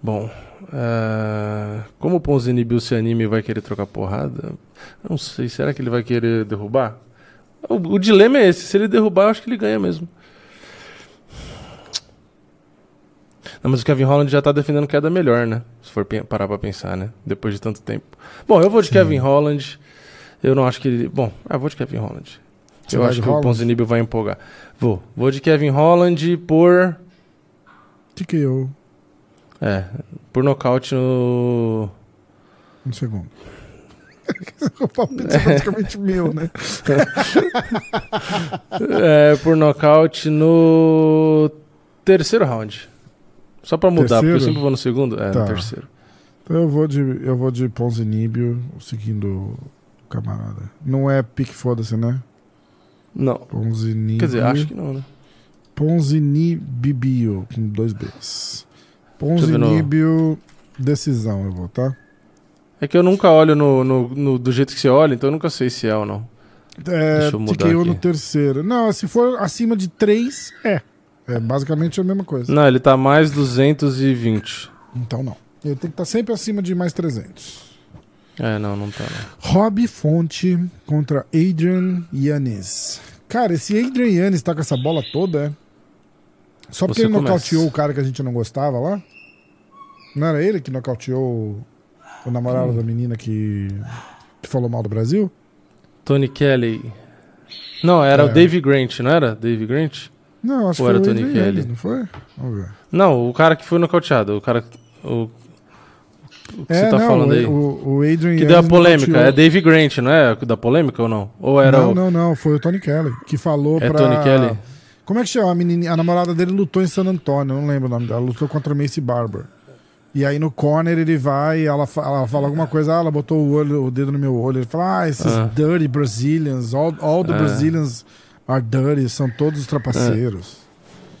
Bom, é, como o Ponzinibbio se anime e vai querer trocar porrada, não sei, será que ele vai querer derrubar? O, o dilema é esse, se ele derrubar, eu acho que ele ganha mesmo. Não, mas o Kevin Holland já tá defendendo queda melhor, né? Se for parar pra pensar, né? Depois de tanto tempo. Bom, eu vou de Sim. Kevin Holland. Eu não acho que ele. Bom, eu vou de Kevin Holland. Você eu acho que o Holland? Ponzinibbio vai empolgar. Vou. Vou de Kevin Holland por. Eu? É, por nocaute no. Um segundo. o palpite é praticamente meu, né? É, por nocaute no terceiro round. Só pra mudar, porque eu Terceiro? sempre vou no segundo. É, Tá. no terceiro. Então eu vou de, eu vou de Ponzinibbio, seguindo o camarada. Não é pique foda-se, né? Não. Ponzinibbio. Quer dizer, acho que não, né? Ponzinibibio, com dois Bs. no- Ponzinibio, decisão eu vou, tá? É que eu nunca olho no, no- no- do jeito que você olha, então eu nunca sei se é ou não. É, Deixa eu mudar TKO no aqui. terceiro. Não, se for acima de três, é. É basicamente a mesma coisa. Não, ele tá mais 220. Então não. Ele tem que estar sempre acima de mais 300. É, não, não tá. Não. Rob Fonte contra Adrian Yannis. Cara, esse Adrian Yannis tá com essa bola toda, é? Só porque Você ele começa. nocauteou o cara que a gente não gostava lá? Não era ele que nocauteou o, namorado da menina que, que falou mal do Brasil? Tony Kelly. Não, era É. o Dave Grant, não era? Dave Grant? Não, acho Ou que era foi o Tony Kelly? Yannis, não foi? Vamos ver. Não, o cara que foi nocauteado. O cara. O que É, você tá não, falando aí? o, o Adrian Que deu a polêmica. É Dave Grant, não é? Da polêmica ou não? Ou era não, o. não, não, foi o Tony Kelly que falou É pra... Tony Kelly? Como é que chama? A, menininha, a namorada dele lutou em San Antônio, eu não lembro o nome dela. Lutou contra Macy Barber. E aí no corner ele vai, ela, ela fala alguma coisa, ah, ela botou o, olho, o dedo no meu olho. Ele fala, ah, esses Ah. dirty Brazilians, all, all the É. Brazilians are dirty, são todos trapaceiros.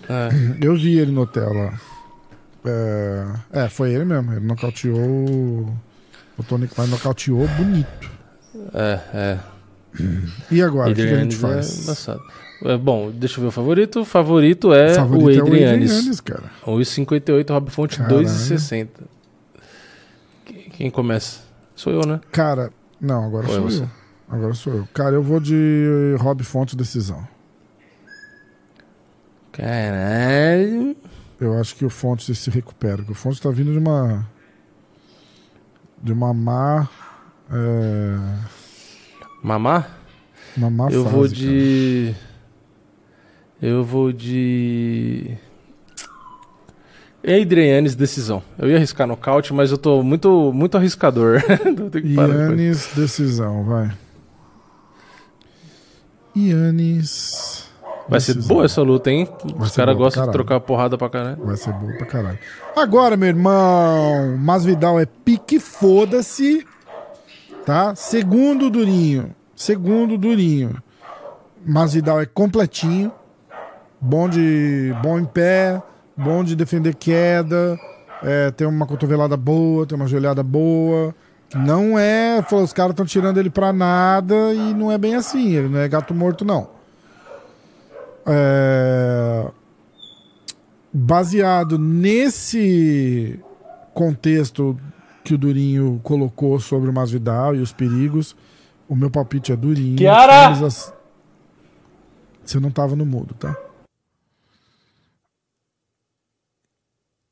É. Eu vi ele no hotel lá. É, é, foi ele mesmo. Ele nocauteou o o Tony Klein, nocauteou bonito. É, é. E agora, o que, que a gente é faz? embaçado. É, bom, deixa eu ver o favorito. O favorito é favorito o é Adrian Yannis. Yannis, cara. 1,58, Rob Fonte Caralho. 2,60. Quem- começa? Sou eu, né? Cara, não, agora Ou é sou você? eu. Agora sou eu. Cara, eu vou de Rob Fonte decisão. Caralho. Eu acho que o Fonte se recupera. Porque o Fonte tá vindo de uma. De uma má. É, Mamá? uma má eu fase, vou cara. de. Eu vou de. Adrian Yannis, decisão. Eu ia arriscar nocaute, mas eu tô muito, muito arriscador. Então. Yannis, decisão, vai. Yannis. Vai ser boa essa luta, hein? Vai Os caras gostam de trocar porrada pra caralho. Vai ser boa pra caralho. Agora, meu irmão, Masvidal é pique foda-se, tá? Segundo Durinho, segundo Durinho. Masvidal é completinho, bom de bom em pé, bom de defender queda, é, tem uma cotovelada boa, tem uma joelhada boa. Não é, os caras estão tirando ele pra nada e não é bem assim, ele não é gato morto não. É, baseado nesse contexto que o Durinho colocou sobre o Masvidal e os perigos, o meu palpite é Durinho. Kiara! As- Você não tava no mudo, tá?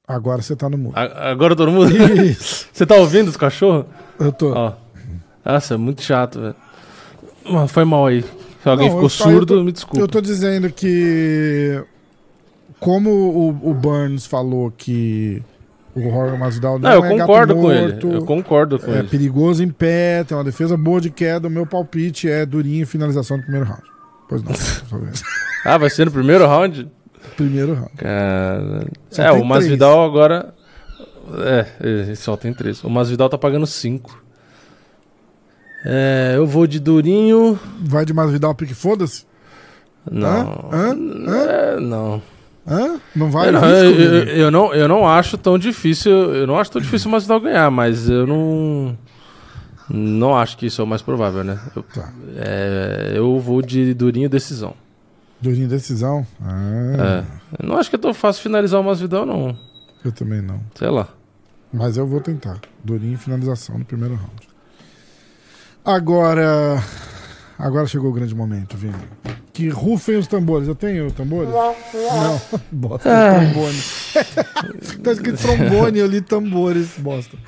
Agora você tá no mudo. Agora todo mundo. Isso. Você tá ouvindo os cachorros? Eu tô. Ó. Nossa, é muito chato, velho. Foi mal aí. Se alguém Não, ficou surdo, tô- me desculpa. Eu tô dizendo que. Como o, o Burns falou que o Jorge Masvidal não, Não, eu é concordo gato com morto, ele. Eu concordo com é ele. perigoso em pé, tem uma defesa boa de queda. O meu palpite é durinho em finalização do primeiro round. Pois não. Ah, vai ser no primeiro round? primeiro round. Cara. Só É, o Masvidal agora. É, só tem três. O Masvidal tá pagando cinco. É, eu vou de Durinho. Vai de Masvidal, pique foda-se? Não. Hã? Hã? É, não. Hã? Não vai? Eu não, risco, eu, eu- eu não, eu não acho tão difícil. Eu não acho tão difícil o Masvidal ganhar, mas eu não. Não acho que isso é o mais provável, né? Eu, Tá. é, eu vou de Durinho decisão. Durinho decisão? Ah, É. Eu não acho que é tão fácil finalizar o Masvidal, não. eu também não. Sei lá. Mas eu vou tentar. Durinho finalização no primeiro round. Agora. Agora chegou o grande momento, Vini. Que rufem os tambores. Eu tenho tambores? Não. Bosta. Trombone. tá escrito trombone, eu li tambores. Bosta.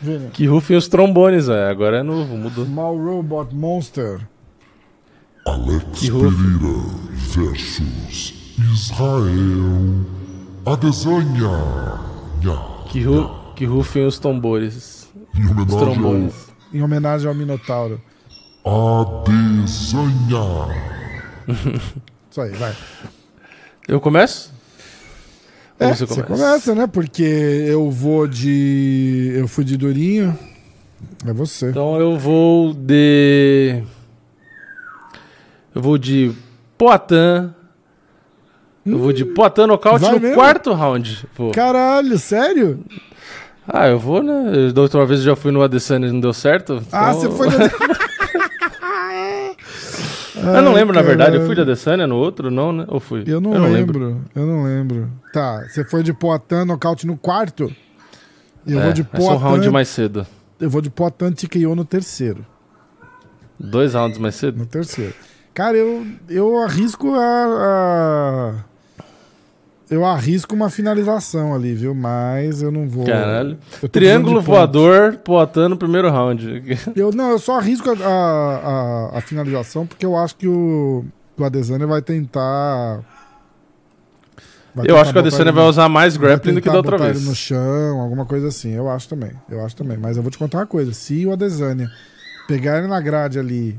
Vini. Que rufem os trombones, é. Agora é novo, mudou. Small Robot Monster. Alex. Pereira versus Israel Adesanya. Que, ru, que rufem os tambores. Em Os homenagem trombones. Em homenagem ao Minotauro. ao Adesanya. Isso aí, vai. Eu começo? Ou É, você você começa? começa, né? Porque eu vou de. Eu fui de Durinho. É você. Então eu vou de. Eu vou de Poatan. Eu vou de Poatan nocaute no mesmo? quarto round. Vou. Caralho, sério? Ah, eu vou, né? Da outra vez eu já fui no Adesanya e não deu certo. Ah, então- você foi. de- Eu não Ai, lembro, na verdade. Eu fui de. Adesanya no outro, não, né? Ou fui? Eu não, lembro. Eu não lembro. Tá, você foi de Poatan nocaute no quarto? Eu É, vou de é só um round Poatan. mais cedo. Eu vou de Poatan TKO no terceiro. Dois rounds mais cedo? No terceiro. Cara, eu, eu arrisco a, a- Eu arrisco uma finalização ali, viu? Mas eu não vou. Caralho. Triângulo voador, Poatan no primeiro round. Eu, não, eu só arrisco a, a, a- finalização porque eu acho que o, o Adesanya vai tentar. vai Eu tentar acho que o Adesanya vai usar mais grappling do que da outra botar vez. ele no chão, alguma coisa assim. Eu acho também. Eu acho também. Mas eu vou te contar uma coisa. Se o Adesanya pegar ele na grade ali,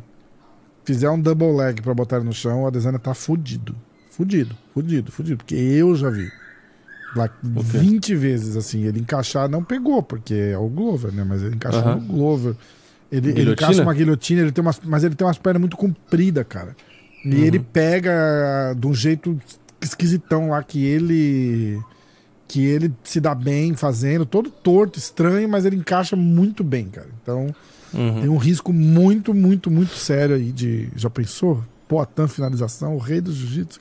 fizer um double leg pra botar ele no chão, o Adesanya tá fudido. Fudido, fudido, fudido. Porque eu já vi. Lá, O quê? 20 vezes, assim, ele encaixar, não pegou, porque é o Glover, né? Mas ele encaixar Aham. no Glover. Ele, ele encaixa uma guilhotina, ele tem umas, mas ele tem umas pernas muito compridas, cara. E Uhum. ele pega de um jeito esquisitão lá que ele que ele se dá bem fazendo, todo torto, estranho, mas ele encaixa muito bem, cara. Então, Uhum. tem um risco muito, muito, muito sério aí de. Já pensou? Poatan finalização, o rei do jiu-jitsu.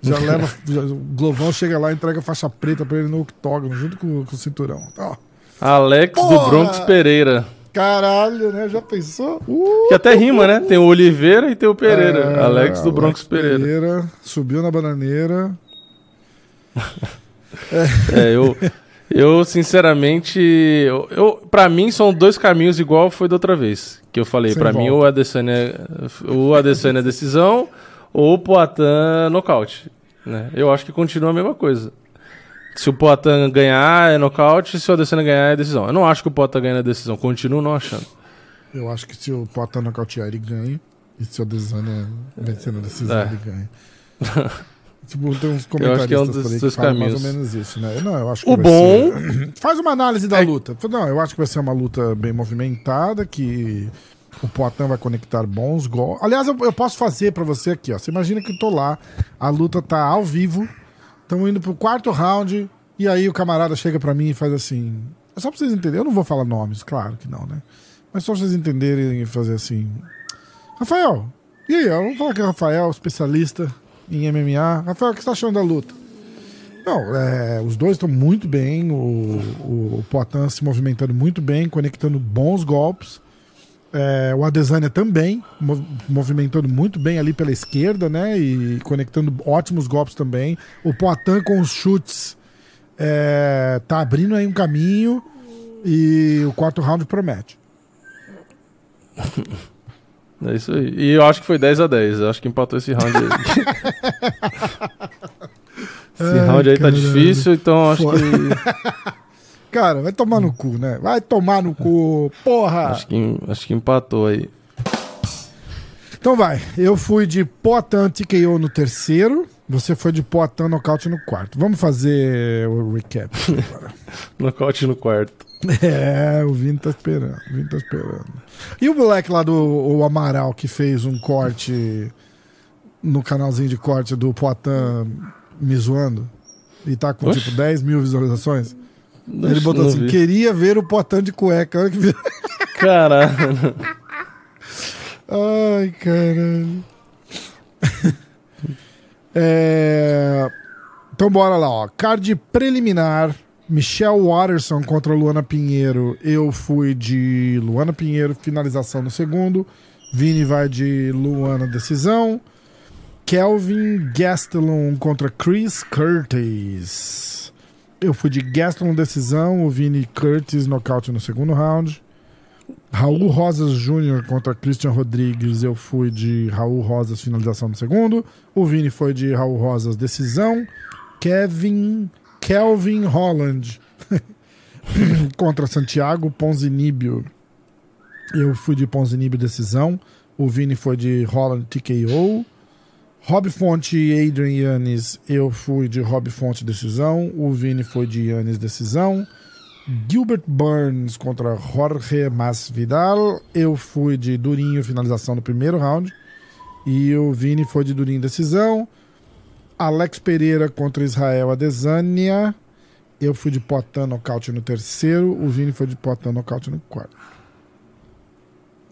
Já leva. já- o Glovão chega lá e entrega a faixa preta pra ele no octógono, junto com, com o cinturão. Ó, Alex do Porra! Bronx Pereira. caralho, né? Já pensou? Uh! Que até rima, né? Tem o Oliveira e tem o Pereira. É, Alex do Bronx Pereira. Subiu na bananeira. É, eu, eu sinceramente, eu, eu, pra mim são dois caminhos igual foi da outra vez. Que eu falei, pra mim volta. o Adesanya, o Adesanya é decisão ou o Poatan nocaute. Né? Eu acho que continua a mesma coisa. Se o Poatan ganhar é nocaute, se o Adesanya ganhar é decisão. Eu não acho que o Poatan ganha na decisão, continuo não achando. Eu acho que se o Poatan nocautear, ele ganha. E se o Adesanya vencer na decisão, É. ele ganha. tipo, tem uns Eu acho que é um dos falam mais ou caminhos. menos isso, né? Não, eu acho que O bom- ser- Faz uma análise da É- luta. Não, eu acho que vai ser uma luta bem movimentada, que o Poatan vai conectar bons gols. Aliás, eu, eu posso fazer pra você aqui, ó. Você imagina que eu tô lá, a luta tá ao vivo, estamos indo pro quarto round, e aí o camarada chega pra mim e faz assim. É só pra vocês entenderem. Eu não vou falar nomes, claro que não, né? Mas só pra vocês entenderem e fazer assim. Rafael, e aí? Vamos falar que é o Rafael, especialista em MMA. Rafael, o que você tá achando da luta? Não, é, os dois estão muito bem. O, o, o Poitin se movimentando muito bem, conectando bons golpes. É, o Adesanya também, mo- movimentando muito bem ali pela esquerda, né? E conectando ótimos golpes também. O Poitin com os chutes é, tá abrindo aí um caminho. E o quarto round promete. É isso aí. E eu acho que foi 10 a 10 Eu acho que empatou esse round aí. esse Ai, round aí tá difícil, então acho Foda. que. Cara, vai tomar no cu, né? Vai tomar no cu, porra! Acho que, acho que empatou aí. Então vai, eu fui de Potan TKO no terceiro, Você foi de Poitin nocaute no quarto. Vamos fazer o recap agora. Nocaute no quarto. É, o Vini tá esperando. O Vini tá esperando. E o moleque lá do o Amaral que fez um corte no canalzinho de corte do Poitin me zoando? E tá com tipo 10 mil visualizações. Ele botou assim: vi. queria ver o Poitin de cueca. Olha que Caralho. Ai, caralho. É, Então bora lá, ó. Card preliminar. Michelle Watterson contra Luana Pinheiro. Eu fui de Luana Pinheiro, finalização no segundo. Vini vai de Luana, decisão. Kelvin Gastelum contra Chris Curtis. Eu fui de Gastelum, decisão. O Vini Curtis, nocaute no segundo round. Raul Rosas Jr. contra Christian Rodrigues. Eu fui de Raul Rosas, finalização no segundo. O Vini foi de Raul Rosas, decisão. Kevin. Kelvin Holland contra Santiago Ponzinibio. Eu fui de Ponzinibio, decisão. O Vini foi de Holland TKO. Rob Fonte e Adrian Yannis. Eu fui de Rob Fonte, decisão. O Vini foi de Yannis, decisão. Gilbert Burns contra Jorge Masvidal. Eu fui de Durinho, finalização no primeiro round. E o Vini foi de Durinho, decisão. Alex Pereira contra Israel Adesanya. Eu fui de Potan nocaute no terceiro. O Vini foi de Potan nocaute no quarto.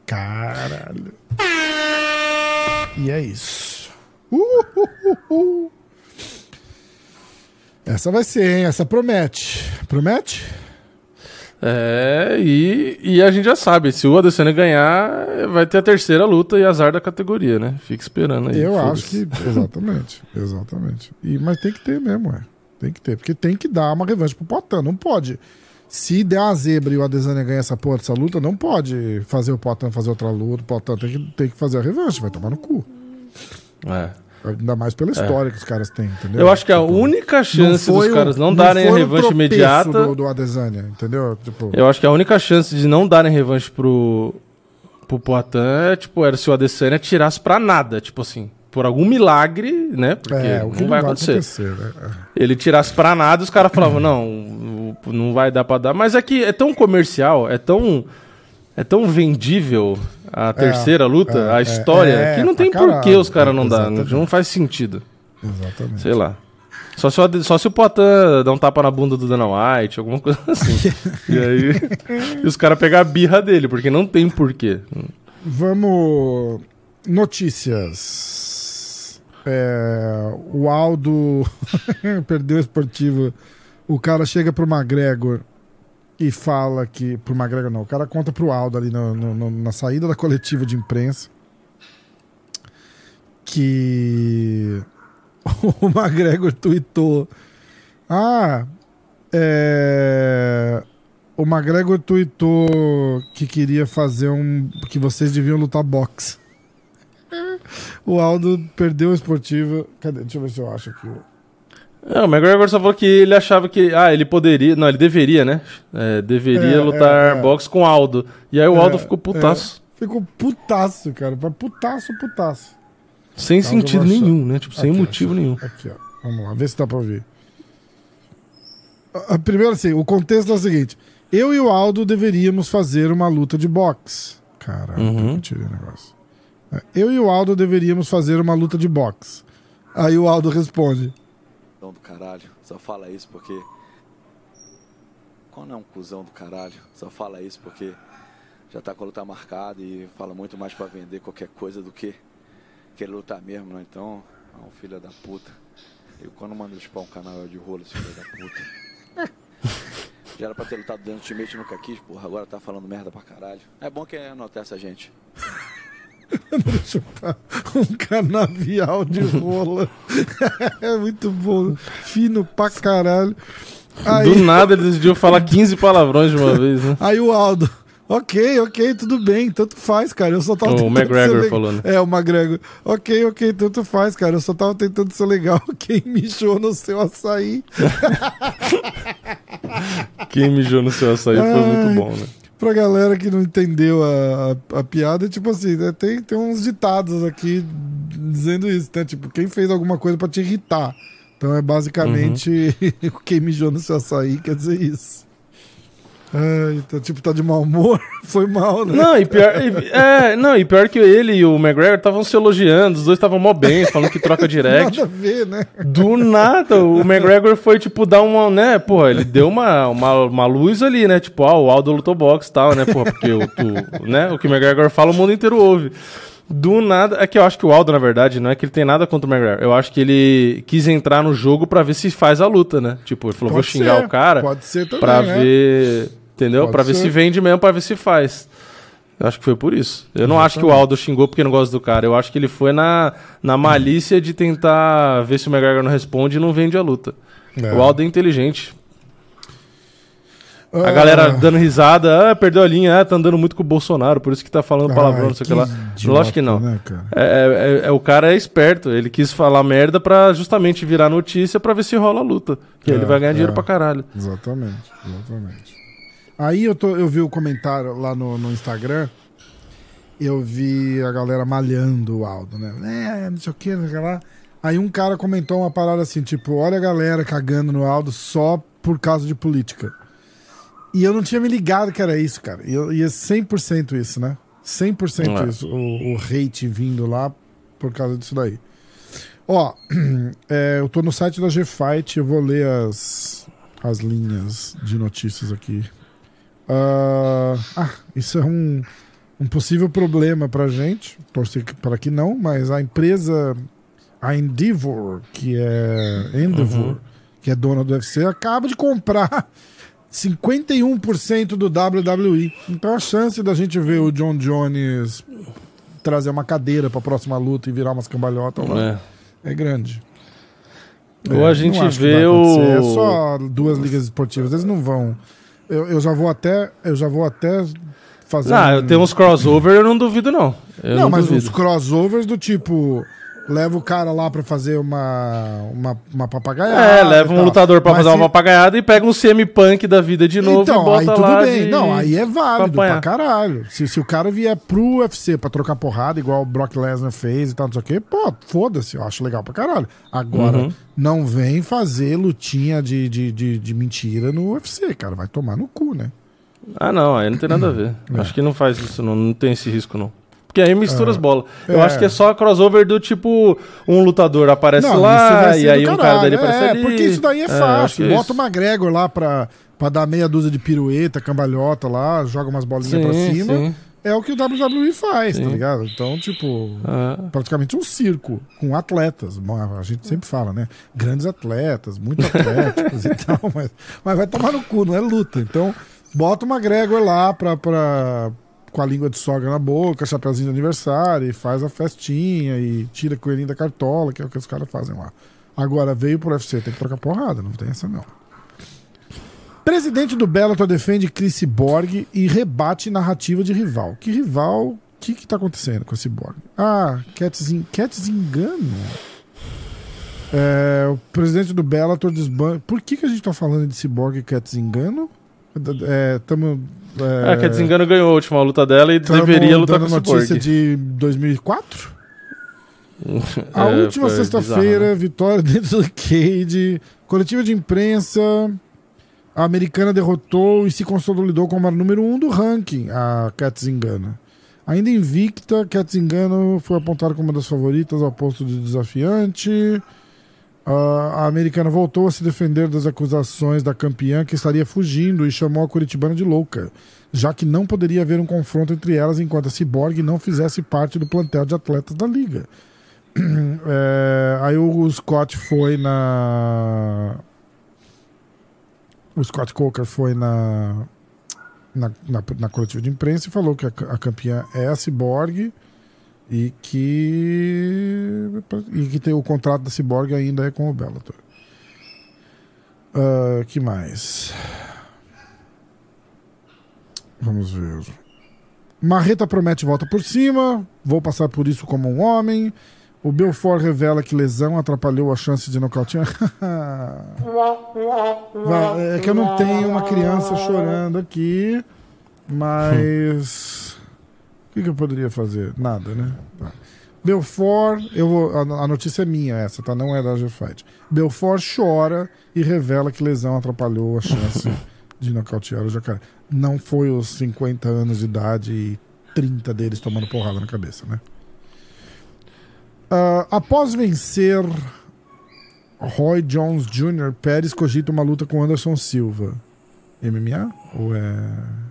Caralho. E é isso. Essa vai ser, hein? Essa promete. Promete? É, e, e a gente já sabe, se o Adesanya ganhar, vai ter a terceira luta e azar da categoria, né? Fica esperando aí. Eu acho que. Exatamente. exatamente. E, mas tem que ter mesmo, é. Tem que ter. Porque tem que dar uma revanche pro Potan. Não pode. Se der uma zebra e o Adesanya ganhar essa porra dessa luta, não pode fazer o Potan fazer outra luta. O Potan tem que, tem que fazer a revanche. Vai tomar no cu. É. Ainda mais pela história que os caras têm, entendeu? Eu acho que a Tipo, única chance dos caras não, darem a revanche imediata. Do, do Adesanya, entendeu? Tipo, Eu acho que a única chance de não darem revanche pro, pro Poitin é, tipo, era se o Adesanya tirasse pra nada, tipo assim, por algum milagre, né? Porque é, o que não vai acontecer. né? Ele tirasse pra nada, os caras falavam, não, não vai dar pra dar. Mas é que é tão comercial, é tão é tão vendível a terceira luta, é, a história, é, que não pra tem por que caralho, os caras não dar, não, faz sentido. Exatamente. Sei lá. Só se, o, só se o Poitin dá um tapa na bunda do Dana White, alguma coisa assim. e aí e os caras pegar a birra dele, porque não tem porquê. Vamos. Notícias. É, o Aldo perdeu a esportiva. O cara chega pro McGregor e fala que. Pro McGregor não. O cara conta pro Aldo ali no- no- no- na saída da coletiva de imprensa que o McGregor tweetou. Ah, é. O McGregor tweetou que queria fazer um. que vocês deviam lutar boxe. O Aldo perdeu a esportiva. Cadê? Deixa eu ver se eu acho aqui. É, o McGregor só falou que ele achava que. Ah, ele poderia. Não, ele deveria, né? É, deveria É, lutar é, é. boxe com Aldo. E aí o É, Aldo ficou putaço. Ficou putaço, cara. Putaço, putaço. Sem Então, sentido nenhum, né? Tipo, sem Aqui, motivo achei. nenhum. Aqui, ó. Vamos lá, vê se dá pra a- Primeiro, assim, o contexto é o seguinte: eu e o Aldo deveríamos fazer uma luta de boxe. Caralho, Uhum. eu tirei o negócio. É, Eu e o Aldo deveríamos fazer uma luta de boxe. Aí o Aldo responde: Cuzão do caralho, só fala isso porque. Quando é um cuzão do caralho, só fala isso porque já tá com a luta marcada e fala muito mais pra vender qualquer coisa do que querer lutar mesmo, né? Então, é um filho da puta. Eu quando mando chupar um canal é de rolo, esse filho da puta. Já era pra ter lutado dentro do Ultimate nunca quis, porra, agora tá falando merda pra caralho. É bom que anotar essa gente. um canavial de rola. é muito bom. Fino pra caralho. Aí, Do nada ele decidiu falar 15 palavrões de uma vez, né? aí o Aldo. Ok, ok, tudo bem, tanto faz, cara. Eu só tava O tentando McGregor ser falou, né? É, o McGregor. Ok, ok, tanto faz, cara. Eu só tava tentando ser legal. Quem mijou no seu açaí. Quem mijou no seu açaí foi muito bom, né? Pra galera que não entendeu a, a, a piada, tipo assim, né, tem, tem uns ditados aqui dizendo isso, né? Tipo, quem fez alguma coisa pra te irritar. Então é basicamente quem mijou no seu açaí quer dizer isso. Ai, então, tipo, tá de mau humor, foi mal, né? Não, e pior, e- é, não, e pior que ele e o McGregor estavam se elogiando, os dois estavam mó bem, falando que troca direct. Nada a ver, né? Do nada, o McGregor foi, tipo, dar uma, né, porra, ele deu uma, uma, uma luz ali, né, tipo, ah, o Aldo lutou boxe e tal, né, porra, porque o, tu, né, o que o McGregor fala, o mundo inteiro ouve. Do nada, é que eu acho que o Aldo, na verdade, não é que ele tem nada contra o McGregor, eu acho que ele quis entrar no jogo pra ver se faz a luta, né, tipo, ele falou, vou Pode xingar ser, o cara Pode ser também, pra né? ver, entendeu, Pode pra ver ser. se vende mesmo, pra ver se faz. Eu acho que foi por isso. Eu não acho que o Aldo xingou porque não gosta do cara. Eu acho que ele foi na, na malícia de tentar ver se o McGregor não responde e não vende a luta. É. O Aldo é inteligente. A Ah, galera dando risada, ah, perdeu a linha, ah, tá andando muito com o Bolsonaro, por isso que tá falando palavrão, ai, não sei o que lá. idiota, Lógico que não. né? É, é- é- é- o cara é esperto, ele quis falar merda pra justamente virar notícia pra ver se rola a luta. Que É, ele vai ganhar dinheiro é. pra caralho. Exatamente, exatamente. Aí eu, tô, eu vi o comentário lá no, no Instagram, eu vi a galera malhando o Aldo, né? É, não sei o que, não sei o que lá. Aí um cara comentou uma parada assim, tipo, olha a galera cagando no Aldo só por causa de política. E eu não tinha me ligado que era isso, cara. E, eu- e é 100% isso, né? 100% É. isso, o, o hate vindo lá por causa disso daí. Ó, é, eu tô no site da G-Fight, eu vou ler as, as linhas de notícias aqui. Ah, ah, isso é um, um possível problema pra gente. Torcer para que não, mas a empresa, a Endeavor, que é Endeavor, Uhum. que é dona do UFC, acaba de comprar 51% do WWE. Então a chance da gente ver o John Jones trazer uma cadeira pra próxima luta e virar umas cambalhotas É. é grande. Ou É, a gente vê o- É só duas ligas esportivas, eles não vão. Eu, eu já vou até. Eu já vou até fazer. Ah, um- eu tenho uns crossover, eu não duvido, não. Eu não, não, mas duvido. os crossovers do tipo. Leva o cara lá pra fazer uma, uma, uma papagaiada. É, leva um lutador pra Mas fazer se- uma papagaiada e pega um semi-punk da vida de novo então, e bota aí tudo lá bem. de- Não, aí é válido pra pra, caralho. Se, se o cara vier pro UFC pra trocar porrada, igual o Brock Lesnar fez e tal, não sei o quê, pô, foda-se, eu acho legal pra caralho. Agora, Uhum. não vem fazer lutinha de, de, de, de mentira no UFC, cara. Vai tomar no cu, né? Ah, não, aí não tem nada a ver. É. Acho que não faz isso, não, não tem esse risco, não. Porque aí mistura as bolas. Eu é. acho que é só crossover do tipo, um lutador aparece Não, lá, e aí do um cara caralho. dele aparece é, ali. porque isso daí é acho fácil. é Bota o McGregor lá pra, pra dar meia dúzia de pirueta, cambalhota lá, joga umas bolinhas pra Sim, cima. sim. É o que o WWE faz, tá Sim. ligado? Então, tipo, Ah, praticamente um circo com atletas. A gente sempre fala, né? Grandes atletas, muito atléticos e tal, mas, mas vai tomar no cu, não é luta. Então, bota o McGregor lá pra, pra, com a língua de sogra na boca, chapeuzinho de aniversário, e faz a festinha e tira coelhinho da cartola, que é o que os caras fazem lá. Agora, veio pro UFC, tem que trocar porrada, não tem essa não. Presidente do Bellator defende Chris Borg e rebate narrativa de rival. Que rival? O que que tá acontecendo com esse Borg? Ah, Cats, en- Cats engano. É, o presidente do Bellator desbanca. Por que, que a gente tá falando de Cyborg e Cats engano? É, é, É, a Cat Zingano ganhou a última luta dela e tamo deveria lutar com o notícia Cyborg. de 2004? A É, última sexta-feira, né? vitória dentro do Cage, coletiva de imprensa, a americana derrotou e se consolidou como a número um do ranking, a Kat Zingano. Ainda invicta, Kat Zingano foi apontada como uma das favoritas ao posto de desafiante. Ah, a americana voltou a se defender das acusações da campeã que estaria fugindo e chamou a curitibana de louca, já que não poderia haver um confronto entre elas enquanto a Cyborg não fizesse parte do plantel de atletas da liga. É, aí o Scott foi na. O Scott Coker foi na, na, na, na coletiva de imprensa e falou que a, a campeã é a Cyborg e que. E que tem, o contrato da Cyborg ainda é com o Bellator. Ah, que mais? Vamos ver. Marreta promete volta por cima. Vou passar por isso como um homem. O Belfort revela que lesão atrapalhou a chance de nocautear. É que eu não tenho uma criança chorando aqui. Mas. Que, que eu poderia fazer? Nada, né? Tá. Belfort, eu vou, a, a notícia é minha essa, tá? Não é da G-Fight. Belfort chora e revela que lesão atrapalhou a chance de nocautear o jacaré. Não foi os 50 anos de idade e 30 deles tomando porrada na cabeça, né? Ah, após vencer Roy Jones Jr., Pérez cogita uma luta com Anderson Silva. MMA? Ou é.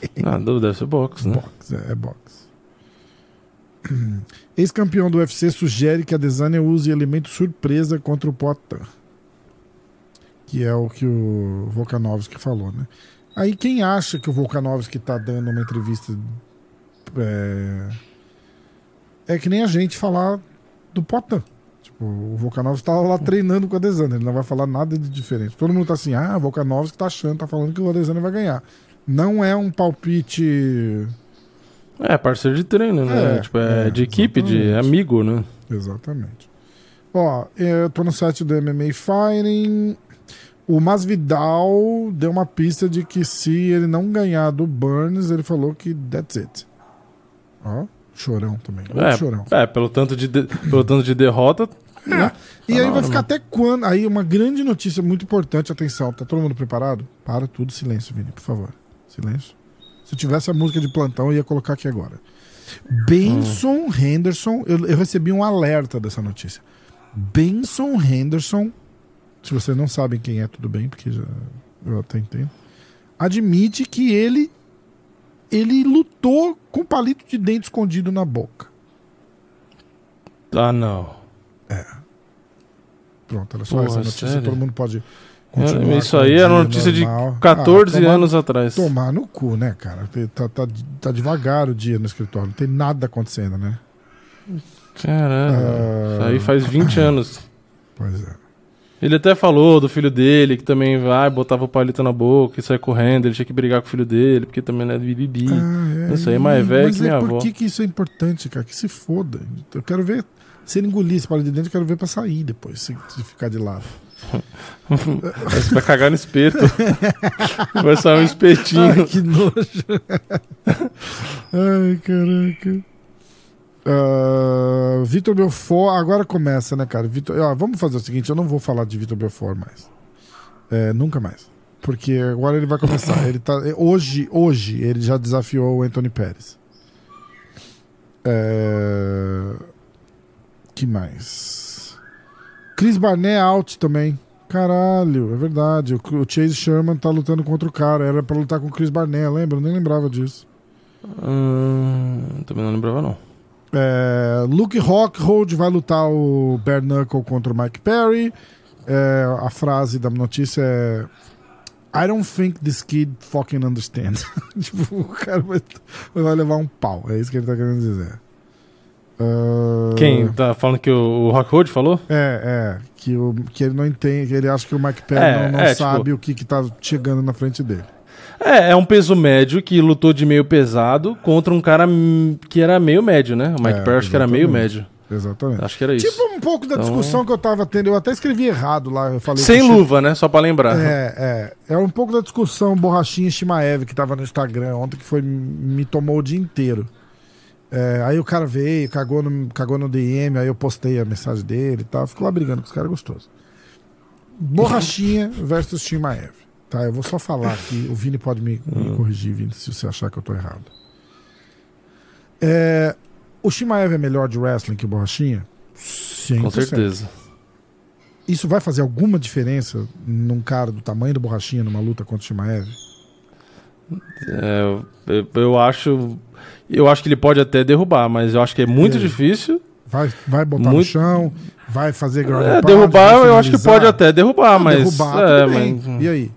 Ah, deve ser box, né? É, é box. Ex-campeão do UFC sugere que a Desânia use elemento surpresa contra o Potan. Que é o que o Volkanovski falou, né? Aí quem acha que o Volkanovski tá dando uma entrevista é, é que nem a gente falar do Potan. Tipo, o Volkanovski tá lá treinando com a Desânia, ele não vai falar nada de diferente. Todo mundo tá assim, ah, o Volkanovski tá achando, tá falando que o Adesanya vai ganhar. Não é um palpite É, parceiro de treino, né? É, tipo, é, é, de equipe, de exatamente. amigo, né? Exatamente. Ó, eu tô no site do MMA Fighting. O Masvidal deu uma pista de que se ele não ganhar do Burns, ele falou que that's it. Ó, chorão também. Outro chorão. É, é pelo, tanto de de- pelo tanto de derrota. né? E Tá aí na vai ficar mano. até quando? Aí uma grande notícia muito importante, atenção, tá todo mundo preparado? Para tudo, silêncio, Vini, por favor. Silêncio. Se tivesse a música de plantão, eu ia colocar aqui agora. Benson Henderson, eu, eu recebi um alerta dessa notícia. Benson Henderson, se vocês não sabem quem é, tudo bem, porque já, eu até entendo. Admite que ele ele lutou com palito de dente escondido na boca. Ah, não. Pronto, era só Porra, essa notícia, sério? todo mundo pode É, continuar. Isso com o aí era uma notícia normal. de 14 Ah, tomar- anos atrás. Tomar no cu, né, cara? Tá, tá, tá devagar o dia no escritório, não tem nada acontecendo, né? Caralho. Ah. Isso aí faz 20 anos. Pois é. Ele até falou do filho dele, que também vai, botava o palito na boca e saia correndo, ele tinha que brigar com o filho dele, porque também não é bibibi. Ah, Isso aí é mais velho mas que minha é, por avó. que, que isso é importante, cara? Que se foda. Eu quero ver. Se ele engolir esse palito de dente, eu quero ver pra sair depois, se, se ficar de lado. Você vai cagar no espeto. vai sair um espetinho. Ai, que nojo. Ai, caraca. Ah, Vitor Belfort, agora começa, né, cara? Vitor, ó, vamos fazer o seguinte: eu não vou falar de Vitor Belfort mais. É, nunca mais. Porque agora ele vai começar. ele tá, hoje, hoje, ele já desafiou o Anthony Pérez. É, que mais? Chris Barnett out também. Caralho, é verdade. O, o Chase Sherman tá lutando contra o cara. Era pra lutar com o Chris Barnett, lembra? Eu nem lembrava disso. Hum, também não lembrava, não. É, Luke Rockhold vai lutar o Bare Knuckle contra o Mike Perry. É, a frase da notícia é I don't think this kid fucking understands. tipo, o cara vai, vai levar um pau. É isso que ele tá querendo dizer. Ah, Quem? Tá falando que o, o Rockhold falou? É, é. Que, o, que ele não entende, que ele acha que o Mike Perry É, não, não é, sabe tipo- o que, que tá chegando na frente dele. É, é um peso médio que lutou de meio pesado contra um cara que era meio médio, né? O Mike É, Perry acho que era meio médio. Exatamente. Acho que era isso. Tipo um pouco da Então- discussão que eu tava tendo, eu até escrevi errado lá. Eu falei Sem luva, né? Só pra lembrar. É, é. É um pouco da discussão Borrachinha Shimaev que tava no Instagram ontem, que foi me tomou o dia inteiro. É, aí o cara veio, cagou no, cagou no DM, aí eu postei a mensagem dele e tal. Ficou lá brigando com os caras gostosos. Borrachinha versus Shimaev. Tá, eu vou só falar aqui. O Vini pode me, me corrigir, Vini, se você achar que eu tô errado. É, o Shimaev é melhor de wrestling que o Borrachinha? 100%. Com certeza. Isso vai fazer alguma diferença num cara do tamanho do Borrachinha numa luta contra o Shimaev? É, eu, eu acho. Eu acho que ele pode até derrubar, mas eu acho que é muito E aí? difícil. Vai, vai botar no Muito- chão, vai fazer ground É, derrubar, eu acho que pode até derrubar, Não, mas. derrubar, é, tudo bem. mas- E aí?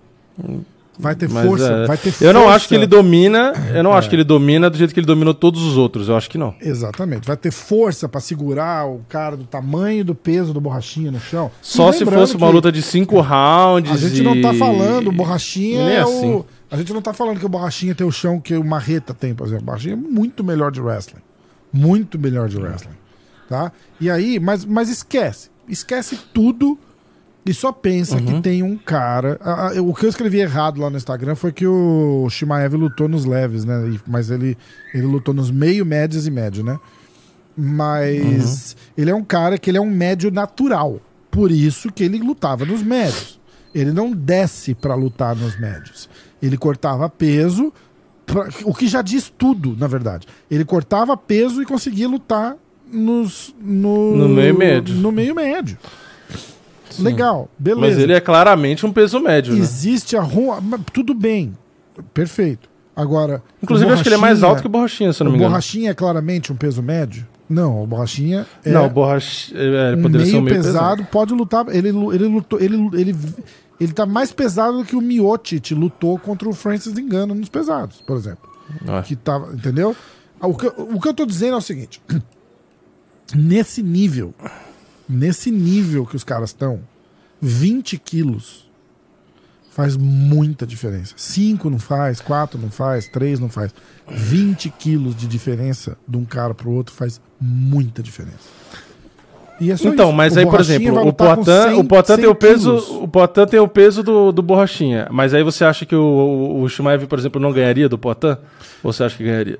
Vai ter mas, força, é, vai ter Eu não força. acho que ele domina. Eu não acho que ele domina do jeito que ele dominou todos os outros. Eu acho que não. Exatamente. Vai ter força pra segurar o cara do tamanho e do peso do borrachinha no chão. Só E se fosse uma luta de cinco rounds. A gente não tá e- falando, borrachinha Nem é assim. o. A gente não tá falando que o borrachinha tem o chão que o Marreta tem, por exemplo. O borrachinha é muito melhor de wrestling. Muito melhor de wrestling. Tá? E aí, mas, mas esquece. Esquece tudo E só pensa Uhum. que tem um cara. a- a- o que eu escrevi errado lá no Instagram foi que o Shimaev lutou nos leves, né? E- Mas ele, ele lutou nos meio, médios e médio, né? Mas ele é um cara que ele é um médio natural. Por isso que ele lutava nos médios. Ele não desce pra lutar nos médios. Ele cortava peso, pra- o que já diz tudo, na verdade. Ele cortava peso e conseguia lutar nos, no, No meio médio. No meio médio. Legal, beleza. Mas ele é claramente um peso médio, né? Existe a rua. mas Tudo bem. Perfeito. Agora. Inclusive, o acho que ele é mais alto que o Borrachinha, se não o me engano. Borrachinha é claramente um peso médio? Não, o Borrachinha é Não, o Borrachinha... É, um meio, meio pesado, pesado. pode lutar. Ele, ele lutou. Ele, ele, ele tá mais pesado do que o Miocic lutou contra o Francis Engano nos pesados, por exemplo. Ah, Que tava, entendeu? O que, o que eu tô dizendo é o seguinte: nesse nível, nesse nível que os caras estão, 20 quilos faz muita diferença. 5 não faz, 4 não faz, 3 não faz. 20 quilos de diferença de um cara pro outro faz muita diferença. E é só Então, isso. mas O aí, por exemplo, o com Poitin, 100 o Poitin tem o 100 peso, quilos. o Poitin tem o peso do, do Borrachinha. Mas aí você acha que o, o, Shimaev, por exemplo, não ganharia do Poitin? Ou você acha que ganharia?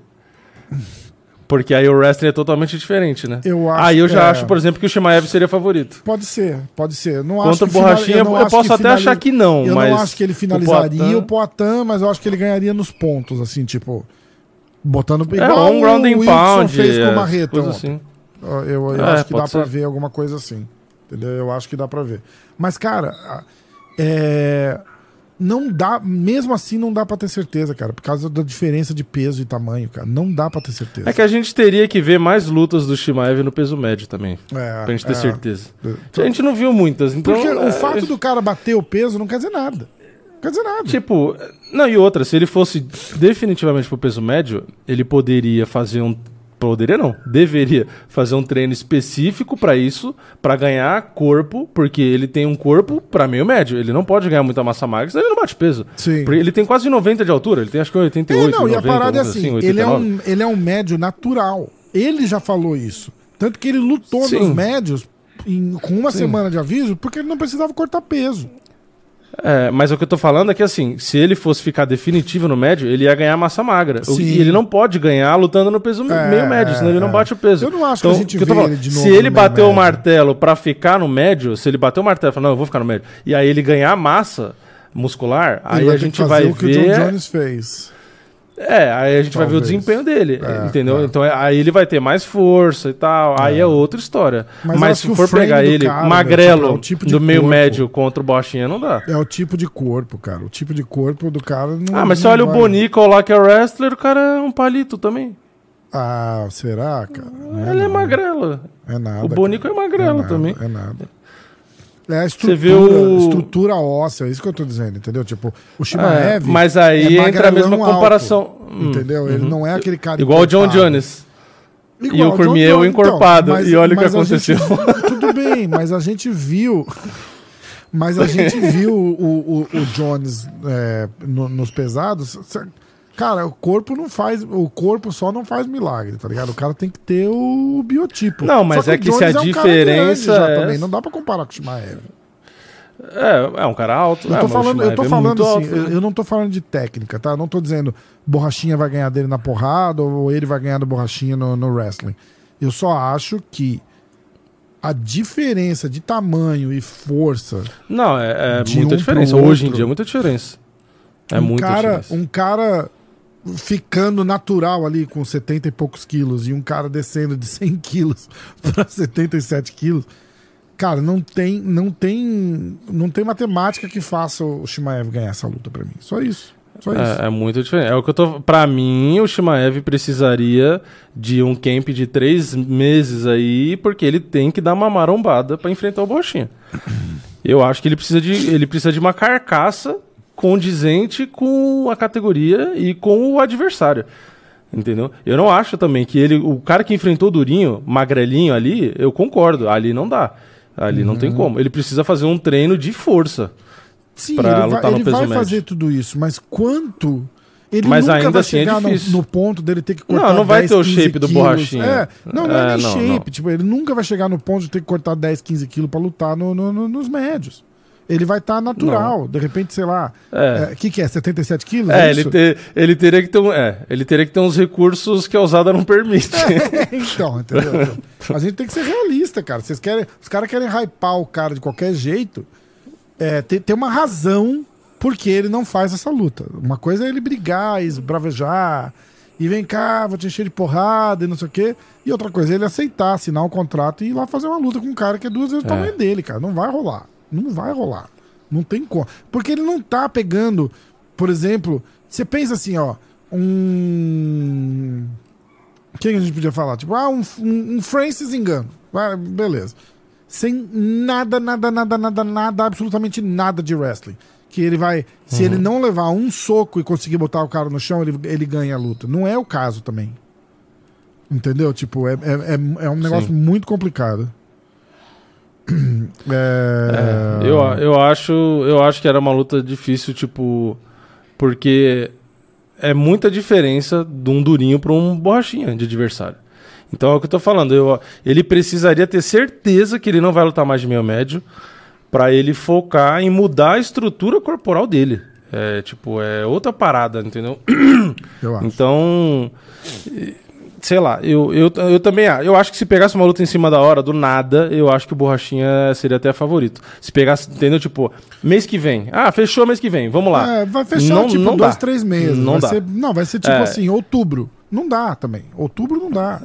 Porque aí o wrestling é totalmente diferente, né? Eu acho aí eu já é. acho, por exemplo, que o Shimaev seria favorito. Pode ser, pode ser. Não Contra acho o Borrachinha, eu acho posso até finaliza- achar que não, Eu mas não acho que ele finalizaria o Poitin, mas eu acho que ele ganharia nos pontos, assim, tipo. Botando É, igual um ground and pound, fez com é, o Marreta. coisa ontem. assim. Eu, eu, eu É, acho que dá pode pra ser. ver alguma coisa assim. Entendeu? Eu acho que dá pra ver. Mas, cara, é, não dá, mesmo assim, não dá pra ter certeza, cara, por causa da diferença de peso e tamanho, cara. Não dá pra ter certeza. É que a gente teria que ver mais lutas do Shimaev no peso médio também. É, Pra gente ter é. certeza. A gente não viu muitas, então... Porque é, o fato do cara bater o peso não quer dizer nada. Não quer dizer nada. Tipo, não, e outra, se ele fosse definitivamente pro peso médio, ele poderia fazer um. Poderia não, deveria fazer um treino específico pra isso, pra ganhar corpo, porque ele tem um corpo pra meio médio. Ele não pode ganhar muita massa magra, senão ele não bate peso. Sim. Porque ele tem quase 90 de altura, ele tem acho que 88, É, não, e a 90, parada é coisa assim, ele, é 89. um, ele é um médio natural. Ele já falou isso. Tanto que ele lutou Sim. nos médios em- com uma semana de aviso porque ele não precisava cortar peso. É, mas o que eu tô falando é que assim, se ele fosse ficar definitivo no médio, ele ia ganhar massa magra. Sim. E ele não pode ganhar lutando no peso É, meio médio, senão ele não é. bate o peso. Eu não acho que a gente o eu tô vê ele de Se novo ele no meio bater o martelo pra ficar no médio, se ele bater o martelo e falar, não, eu vou ficar no médio, e aí ele ganhar massa muscular, Ele aí a gente que vai o que o John ver. Jones fez. É, aí a gente vai ver o Talvez. desempenho dele, É, entendeu? é. Então é- aí ele vai ter mais força e tal, aí é outra história. Mas Mas, se for pegar ele cara, magrelo tipo, é tipo do meio corpo. médio contra o Bochinha, não dá. É o tipo de corpo, cara. O tipo de corpo do cara não. Ah, mas você não olha o Bonico lá que é o wrestler, o cara é um palito também. Ah, será, cara? Não Ele é não. magrelo. É nada. O Bonico cara. é magrelo nada, também. É nada. É a Você estrutura, vê o- estrutura óssea, é isso que eu tô dizendo, entendeu? Tipo, o Shimaev. É, mas aí é entra a mesma comparação. alto, Hum, entendeu? Ele uhum. não é aquele cara. Igual o John. Jones. Igual E o Cormier, o Jones, encorpado. mas- E olha o que mas a gente- aconteceu. tudo bem, mas a gente viu. Mas a gente viu o, o, o Jones é, no- nos pesados. Cara, o corpo não faz. O corpo só não faz milagre, tá ligado? O cara tem que ter o biotipo. Não, mas é que se a é um diferença é- também. Não dá pra comparar com o Shimaev. É, é um cara alto. Eu é, tô o falando, eu tô é falando assim, alto, né? eu, eu não tô falando de técnica, tá? Eu não tô dizendo borrachinha vai ganhar dele na porrada ou ele vai ganhar do borrachinha no, no wrestling. Eu só acho que a diferença de tamanho e força Não, é, é muita um diferença. Hoje em dia é muita diferença. É um muita cara, diferença. um cara ficando natural ali com 70 e poucos quilos e um cara descendo de 100 quilos para 77 quilos, cara, não tem, não tem, não tem matemática que faça o Shimaev ganhar essa luta para mim. Só isso. Só isso. É, é muito diferente. É o que eu tô. Pra mim, o Shimaev precisaria de um camp de três meses aí, porque ele tem que dar uma marombada pra enfrentar o Bochinha. Eu acho que ele precisa de, ele precisa de uma carcaça condizente com a categoria e com o adversário. Entendeu? Eu não acho também que ele. O cara que enfrentou o Durinho, magrelinho ali, eu concordo. Ali não dá. Ali não tem Uhum. como. Ele precisa fazer um treino de força. Sim, pra ele vai, lutar no ele peso vai médio. fazer tudo isso, mas quanto? Ele Mas nunca ainda vai assim é chegar no, no ponto dele ter que cortar Não, não vai 10, ter o 15 shape do quilos. borrachinha. É, não, não é, É, nem não, shape. não. Tipo, ele nunca vai chegar no ponto de ter que cortar 10, 15 quilos pra lutar no- no- nos médios. Ele vai estar natural. De repente, sei lá. O É. que, que é? 77 quilos? É, ele, isso? te- ele teria que ter um, é, ele teria que ter uns recursos que a usada não permite. então, entendeu? A gente tem que ser realista, cara. Vocês querem, os caras querem hypar o cara de qualquer jeito. É, tem, tem uma razão porque ele não faz essa luta. Uma coisa é ele brigar, esbravejar, e vem cá, vou te encher de porrada e não sei o quê. E outra coisa é ele aceitar, assinar um contrato e ir lá fazer uma luta com um cara que é duas vezes o tamanho dele, cara. Não vai rolar. Não vai rolar. Não tem como. Porque ele não tá pegando, por exemplo, você pensa assim, ó, um. Quem a gente podia falar? Tipo, ah, um, um, um Francis Engano. Ah, beleza. Sem nada, nada, nada, nada, nada, absolutamente nada de wrestling. Que ele vai. Se ele não levar um soco e conseguir botar o cara no chão, ele, ele ganha a luta. Não é o caso também. Entendeu? Tipo, é, é, é, é um negócio Sim. muito complicado. É... Eu, eu, acho, eu acho que era uma luta difícil, tipo. Porque é muita diferença de um durinho para um borrachinha de adversário. Então é o que eu tô falando. Eu, ele precisaria ter certeza que ele não vai lutar mais de meio médio para ele focar em mudar a estrutura corporal dele. É tipo, é outra parada, entendeu? Eu acho. Então, sei lá, eu, eu, eu também eu acho que se pegasse uma luta em cima da hora, do nada, eu acho que o Borrachinha seria até favorito. Se pegasse, entendeu? Tipo, mês que vem. Ah, fechou mês que vem, vamos lá. É, vai fechar Não- tipo não dois, dá. três meses. Não vai dá. Ser, não, vai ser tipo É. assim, outubro. Não dá também. Outubro não dá.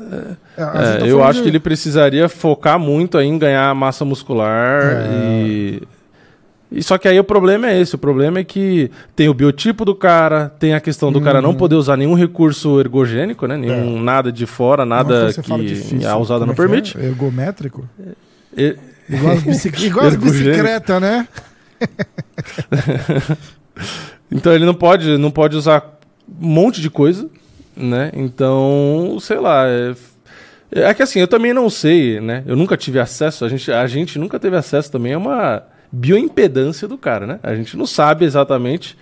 É, É, tá eu acho de- que ele precisaria focar muito aí em ganhar massa muscular É. e. E só que aí o problema é esse, o problema é que tem o biotipo do cara, tem a questão do cara não poder usar nenhum recurso ergogênico, né? Nenhum, Nada de fora, nada que difícil. a usada Como não é é? permite. Ergométrico? E- Igual as, bicic... Igual as bicicletas, né? Então ele não pode, não pode usar um monte de coisa, né? Então, sei lá. É, é que assim, eu também não sei, né? Eu nunca tive acesso, a gente, a gente nunca teve acesso também a uma bioimpedância do cara, né? A gente não sabe exatamente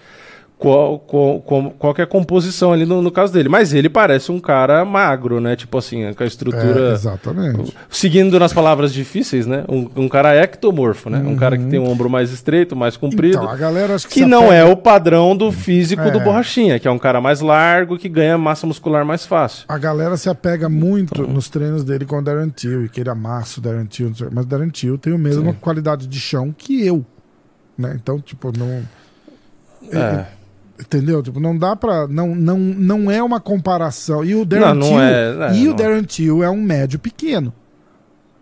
qual, qual, qual, é a composição ali no, no caso dele. Mas ele parece um cara magro, né? Tipo assim, com a É, estrutura. exatamente. Seguindo nas palavras difíceis, né? Um, um cara ectomorfo, né? Um cara que tem um ombro mais estreito, mais comprido. Então, a galera acho que, Que não é apega- o padrão do físico do É. borrachinha, que é um cara mais largo que ganha massa muscular mais fácil. A galera se apega muito Então. nos treinos dele com o Darren Till e que ele amassa o Darren Till, mas o Darren Till tem a mesma qualidade de chão que eu. Né? Então, tipo, não. É. Entendeu? Tipo, não dá pra. Não, não, não é uma comparação. E o Darren Não, não Till. é, é, e o não. Darren Till é um médio pequeno.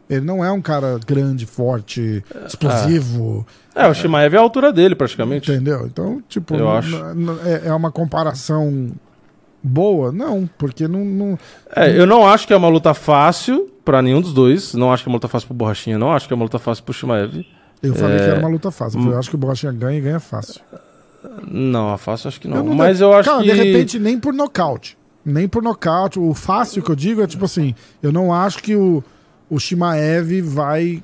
Ele não é um cara grande, forte, explosivo. É, o Shimaev é a altura dele, praticamente. Entendeu? Então, tipo, Eu acho. é, é uma comparação boa? Não, porque não. não É, eu não acho que é uma luta fácil pra nenhum dos dois. Não acho que é uma luta fácil pro Borrachinha, não acho que é uma luta fácil pro Shimaev. eu falei É, que era uma luta fácil. Eu, falei, eu acho que o Borrachinha ganha e ganha fácil. Não, a fácil acho que não. Eu não Mas dei- eu acho Cara, que. de repente, nem por nocaute. Nem por nocaute. O fácil que eu digo é tipo assim: eu não acho que o, o Shimaev vai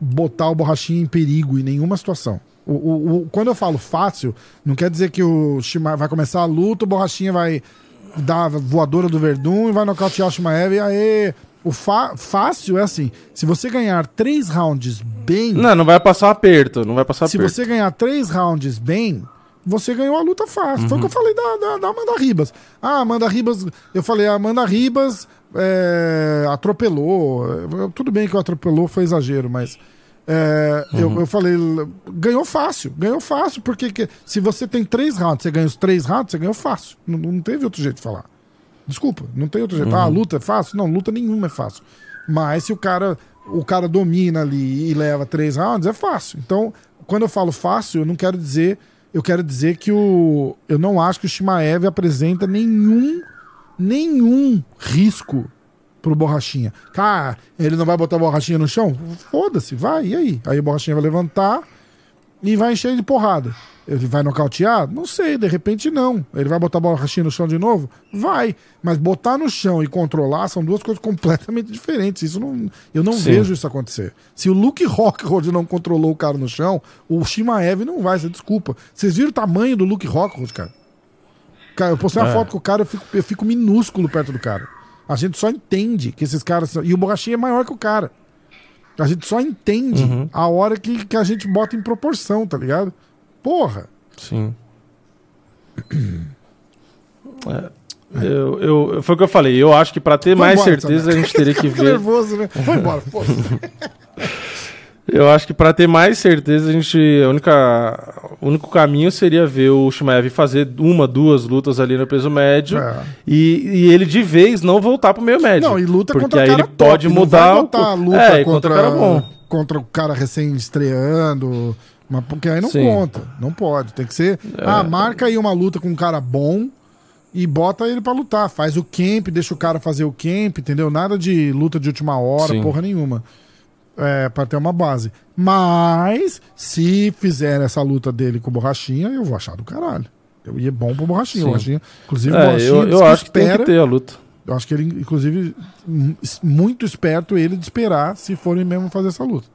botar o Borrachinha em perigo em nenhuma situação. O, o- o- quando eu falo fácil, não quer dizer que o Shimaev vai começar a luta, o Borrachinha vai dar a voadora do Verdun e vai nocautear o Shimaev e aí. O fácil é assim: se você ganhar três rounds bem. Não, não vai passar aperto. Não vai passar Se aperto. você ganhar três rounds bem, você ganhou a luta fácil. Foi o que eu falei da, da, da Amanda Ribas. Ah, Amanda Ribas, eu falei, a Amanda Ribas é, atropelou. Tudo bem que o atropelou foi exagero, mas. é, eu, eu falei, ganhou fácil, ganhou fácil, porque que- se você tem três rounds, você ganha os três rounds, você ganhou fácil. Não, não teve outro jeito de falar. Desculpa, não tem outro jeito. Ah, luta é fácil? Não, luta nenhuma é fácil. Mas se o cara, o cara domina ali e leva três rounds, é fácil. Então, quando eu falo fácil, eu não quero dizer. Eu quero dizer que o. Eu não acho que o Shimaev apresenta nenhum. nenhum risco pro Borrachinha. Cara, ele não vai botar a borrachinha no chão? Foda-se, vai, e aí? Aí a borrachinha vai levantar e vai encher de porrada. Ele vai nocautear? Não sei, de repente não. Ele vai botar a borrachinha no chão de novo? Vai. Mas botar no chão e controlar são duas coisas completamente diferentes. Isso não, eu não Sim. vejo isso acontecer. Se o Luke Rockhold não controlou o cara no chão, o Shimaev não vai, você desculpa. Vocês viram o tamanho do Luke Rockhold, cara? Cara, eu postei uma É. foto com o cara, eu fico, eu fico minúsculo perto do cara. A gente só entende que esses caras são. E o Borrachinha é maior que o cara. A gente só entende Uhum. a hora que, que a gente bota em proporção, tá ligado? Porra! Sim. É, eu, eu, foi o que eu falei. Eu acho que pra ter Vai mais embora, certeza a gente teria que ver. nervoso, né? Vai embora, porra. Eu acho que pra ter mais certeza a gente. A única, o único caminho seria ver o Shimaev fazer uma, duas lutas ali no peso médio É. e, e ele de vez não voltar pro meio médio. Não, e luta porque contra aí cara ele pode top, não mudar vai botar a luta É, e contra, contra o cara bom. contra o cara recém-estreando. Mas porque aí não Sim. É. conta. Não pode. Tem que ser. Ah, marca aí uma luta com um cara bom e bota ele pra lutar. Faz o camp, deixa o cara fazer o camp, entendeu? Nada de luta de última hora, Sim. porra nenhuma. É, pra ter uma base. Mas, se fizer essa luta dele com o Borrachinha, eu vou achar do caralho. Eu ia bom pro Borrachinha. Borrachinha inclusive, É, Borrachinha eu, eu acho que tem espera- que ter a luta. eu acho que ele, inclusive, muito esperto ele de esperar se forem mesmo fazer essa luta.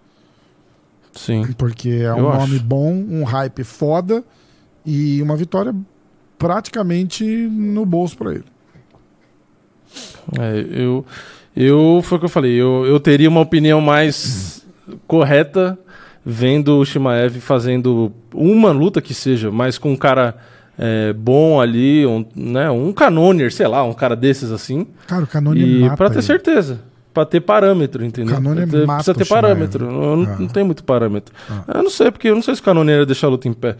Sim. Porque é um Eu nome acho. bom, um hype foda e uma vitória praticamente no bolso pra ele. É, eu, eu. Foi o que eu falei. Eu, eu teria uma opinião mais correta vendo o Shimaev fazendo uma luta que seja, mas com um cara é, bom ali, um, né, um canoner, sei lá, um cara desses assim. Cara, o Canone E mata pra ter ele. certeza. Pra ter parâmetro, entendeu? Canone ter- mata precisa ter parâmetro. Eu não, Ah. não tem muito parâmetro. Eu não sei, porque eu não sei se o Canone ia deixar a luta em pé.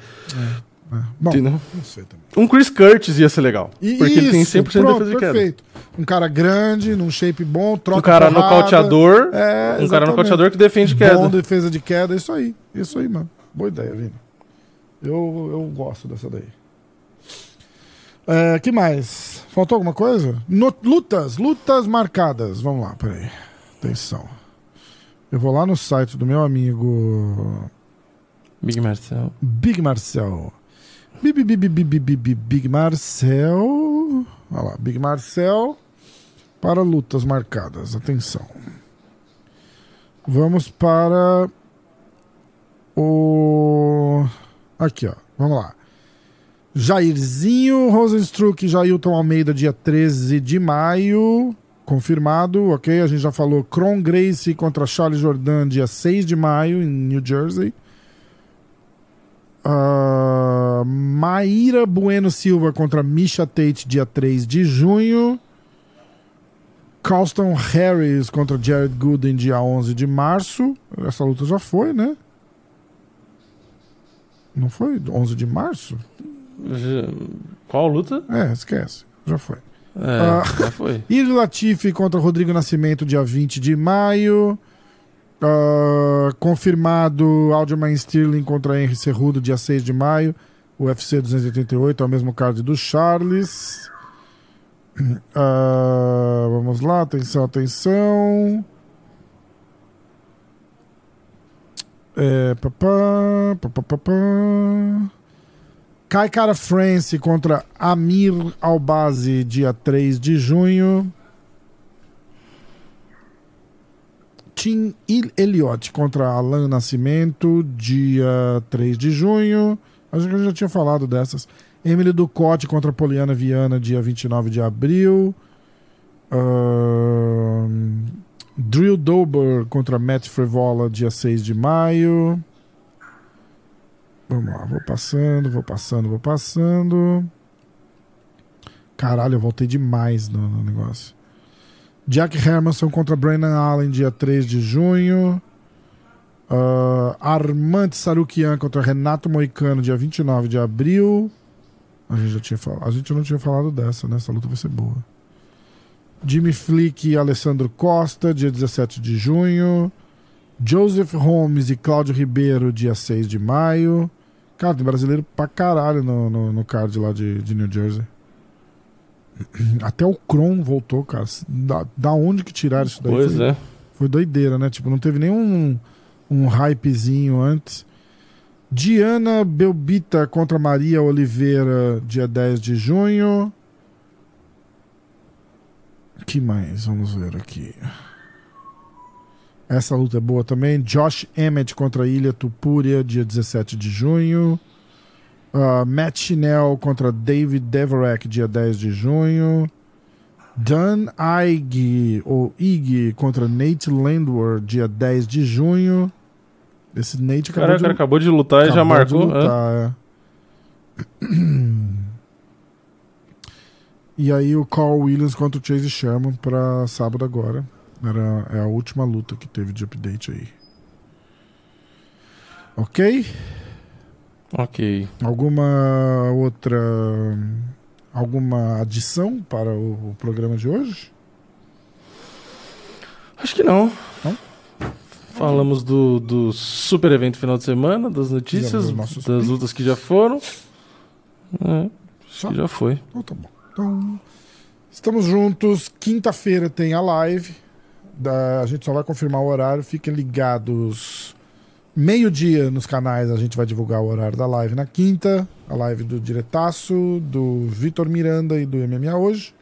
Bom, entendeu? não sei também. Um Chris Curtis ia ser legal. E porque ele tem isso, 100% de pronto, defesa de queda. Um cara grande, num shape bom, troca Um cara porrada. nocauteador. É, um cara nocauteador que defende Bom queda. defesa de queda, isso aí. Isso aí, mano. Boa ideia, Vini. Eu, eu gosto dessa daí. É, que mais? Faltou alguma coisa? No- lutas, lutas marcadas. Vamos lá, peraí. Atenção. Eu vou lá no site do meu amigo Big Marcel. Big Marcel. Big, big, big, big, big, big, Marcel. Olha lá, Big Marcel para lutas marcadas. Atenção. Vamos para o. Aqui, ó. Vamos lá. Jairzinho, Rosenstruck Jailton Almeida, dia 13 de maio. Confirmado, ok? A gente já falou. Kron Gracie contra Charles Jordan, dia 6 de maio, em New Jersey. Ah, Maíra Bueno Silva contra Misha Tate, dia 3 de junho. Carlston Harris contra Jared Gooden, dia 11 de março. Essa luta já foi, né? Não foi? 11 de março? Qual luta? É, esquece. Já foi. É, Ah. já foi. Iri Latifi contra Rodrigo Nascimento, dia 20 de maio. Ah, confirmado Aljamain Sterling contra Henry Cerrudo, dia 6 de maio. UFC 288, é o mesmo card do Charles. Ah, vamos lá, atenção, atenção. É, papá, papá, papá. Kai Cara France contra Amir Albazi, dia 3 de junho. Tim Elliott contra Alan Nascimento, dia 3 de junho. Acho que eu já tinha falado dessas. Emily Ducote contra Poliana Viana, dia 29 de abril. Ahn, Drill Dober contra Matt Frevola, dia 6 de maio. Vamos lá, vou passando, vou passando, vou passando. Caralho, eu voltei demais no, no negócio. Jack Hermanson contra Brandon Allen, dia 3 de junho. Uh, Armand Sarukian contra Renato Moicano, dia 29 de abril. A gente já tinha falado. A gente não tinha falado dessa, né? Essa luta vai ser boa. Jimmy Flick e Alessandro Costa, dia 17 de junho. Joseph Holmes e Cláudio Ribeiro, dia 6 de maio. Cara, tem brasileiro pra caralho no, no, no card lá de, de New Jersey. Até o Kron voltou, cara. Da, da onde que tiraram isso daí? Pois foi, é. foi doideira, né? Tipo, não teve nenhum um hypezinho antes. Diana Belbita contra Maria Oliveira, dia 10 de junho. que mais? Vamos ver aqui. Essa luta é boa também. Josh Emmett contra Ilha Tupúria, dia 17 de junho. Uh, Matt Chinel contra David Deverek, dia 10 de junho. Dan Ig, ou Ig, contra Nate Landwehr, dia 10 de junho. Esse Nate acabou Caraca, de cara acabou de lutar e já marcou. lutar, é. E aí o Carl Williams contra o Chase Sherman pra sábado agora. Era, é a última luta que teve de update aí. Ok? Ok. Alguma outra. Alguma adição para o, o programa de hoje? Acho que não. Não? Falamos do, do super evento final de semana, das notícias, das picks. lutas que já foram. É, Só? que já foi. Então tá bom. Então, estamos juntos. Quinta-feira tem a live. Da- a gente só vai confirmar o horário. Fiquem ligados. Meio-dia nos canais a gente vai divulgar o horário da live na quinta. A live do Diretaço, do Vitor Miranda e do MMA hoje.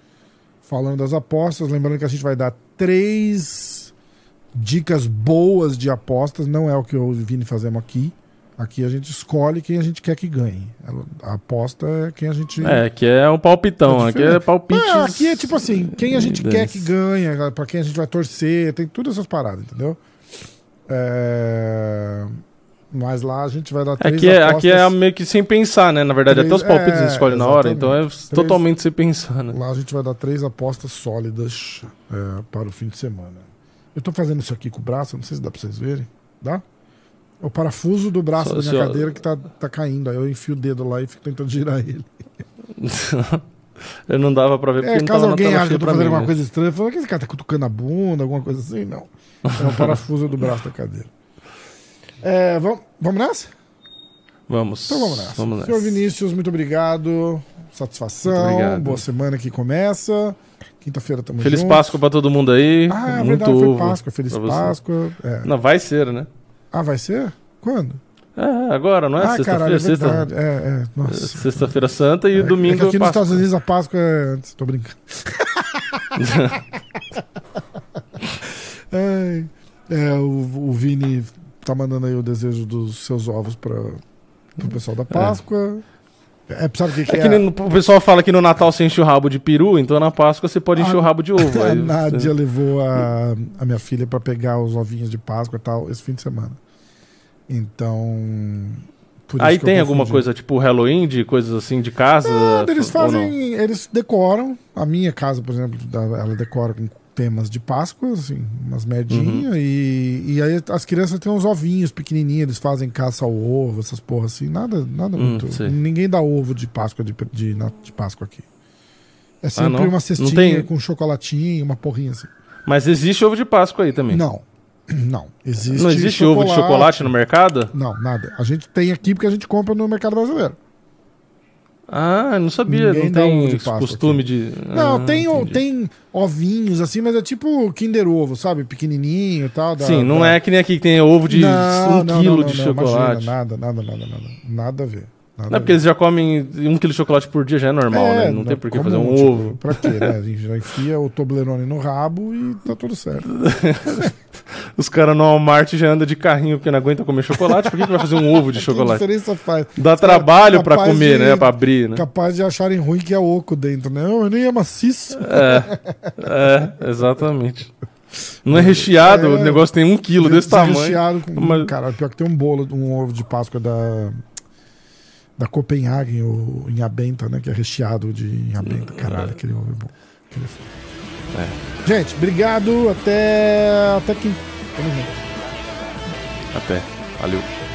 Falando das apostas. Lembrando que a gente vai dar três dicas boas de apostas. Não é o que eu e o Vini fazemos aqui. Aqui a gente escolhe quem a gente quer que ganhe. A aposta é quem a gente. É, aqui é um palpitão, É aqui é palpite. Ah, aqui é tipo assim, quem a gente quer que Dane-se. ganha, pra quem a gente vai torcer, tem todas essas paradas, entendeu? É, Mas lá a gente vai dar três Aqui é, apostas. aqui é meio que sem pensar, né? Na verdade, Três- até os palpites a gente é, escolhe na hora, então é exatamente. totalmente sem pensar, né? Lá a gente vai dar três apostas sólidas é, para o fim de semana. Eu tô fazendo isso aqui com o braço, não sei se dá pra vocês verem. Dá? O parafuso do braço Só da minha eu- cadeira que tá, tá caindo. Aí eu enfio o dedo lá e fico tentando girar ele. Eu não dava pra ver porque É, não caso alguém ache que eu tô pra fazendo mim, alguma coisa estranha, falando que esse cara tá cutucando a bunda, alguma coisa assim, não. É o parafuso do braço da cadeira. É, vamos, vamos nessa? Vamos. Então vamos nessa. Vamos nessa. Senhor Vinícius, muito obrigado. Satisfação. Muito obrigado. Boa semana que começa. Quinta-feira tamo Feliz. Páscoa pra todo mundo aí. Ah, é Muito verdade, ovo Páscoa. Feliz. Páscoa. É. Não, vai ser, né? Ah, vai ser? Quando? É, agora, não é? ah, caralho, é Sexta-feira, sexta. É, é. Nossa. Sexta-feira Santa e É, domingo é aqui nos. Estados Unidos a Páscoa é antes. Tô brincando. Ai, é, o, o Vini tá mandando aí o desejo dos seus ovos para o pessoal da Páscoa. É, sabe o que, que É é? que nem- o pessoal fala que no Natal você enche o rabo de peru, então na Páscoa você pode encher Ah, o rabo de ovo. A Nádia levou a, a minha filha para pegar os ovinhos de Páscoa e tal esse fim de semana. Então. Aí tem alguma coisa tipo Halloween, de coisas assim de casa? Nada, eles não? fazem. Eles decoram. A minha casa, por exemplo, ela decora com temas de Páscoa, assim, umas merdinhas. Uhum. E, e aí as crianças têm uns ovinhos pequenininhos, eles fazem caça ao ovo, essas porra assim. Nada, nada Hum, muito. sei. Ninguém dá ovo de Páscoa de, de, de Páscoa aqui. É sempre Ah, uma cestinha tem- com chocolatinho, uma porrinha assim. Mas existe ovo de Páscoa aí também. Não. Não. Existe Não existe ovo de chocolate no mercado? Não, nada. A gente tem aqui porque a gente compra no mercado brasileiro. Ah, não sabia. Ninguém não tem ovo de costume de. Não, Ah, tem, entendi. tem ovinhos assim, mas é tipo Kinder Ovo, sabe? Pequenininho e tal. da- Sim, não da- é que nem aqui que tem ovo de Não, um não, quilo não, de não, chocolate. Imagina, nada, nada, nada, nada. Nada a ver. Nada Não é porque eles já comem um quilo de chocolate por dia, já é normal, né? Não tem por que fazer um tipo, ovo. Pra quê, né? A gente já enfia o Toblerone no rabo e tá tudo certo. Os caras no Walmart já andam de carrinho porque não aguenta comer chocolate. Por que, que vai fazer um ovo de Que chocolate? diferença faz? Dá Os trabalho pra comer, de- né? Pra abrir, né? Capaz de acharem ruim que é oco dentro, né? Eu nem é maciço. É, exatamente. Não é recheado, É. o negócio tem um quilo desse tamanho. Recheado com, Mas- Cara, pior que tem um bolo, um ovo de Páscoa da, da Copenhagen, o Inhabenta, né? Que é recheado de Inhabenta. Caralho, aquele ovo é bom. Aquele é foda. Gente, obrigado. Até, até quinta. Até. Valeu.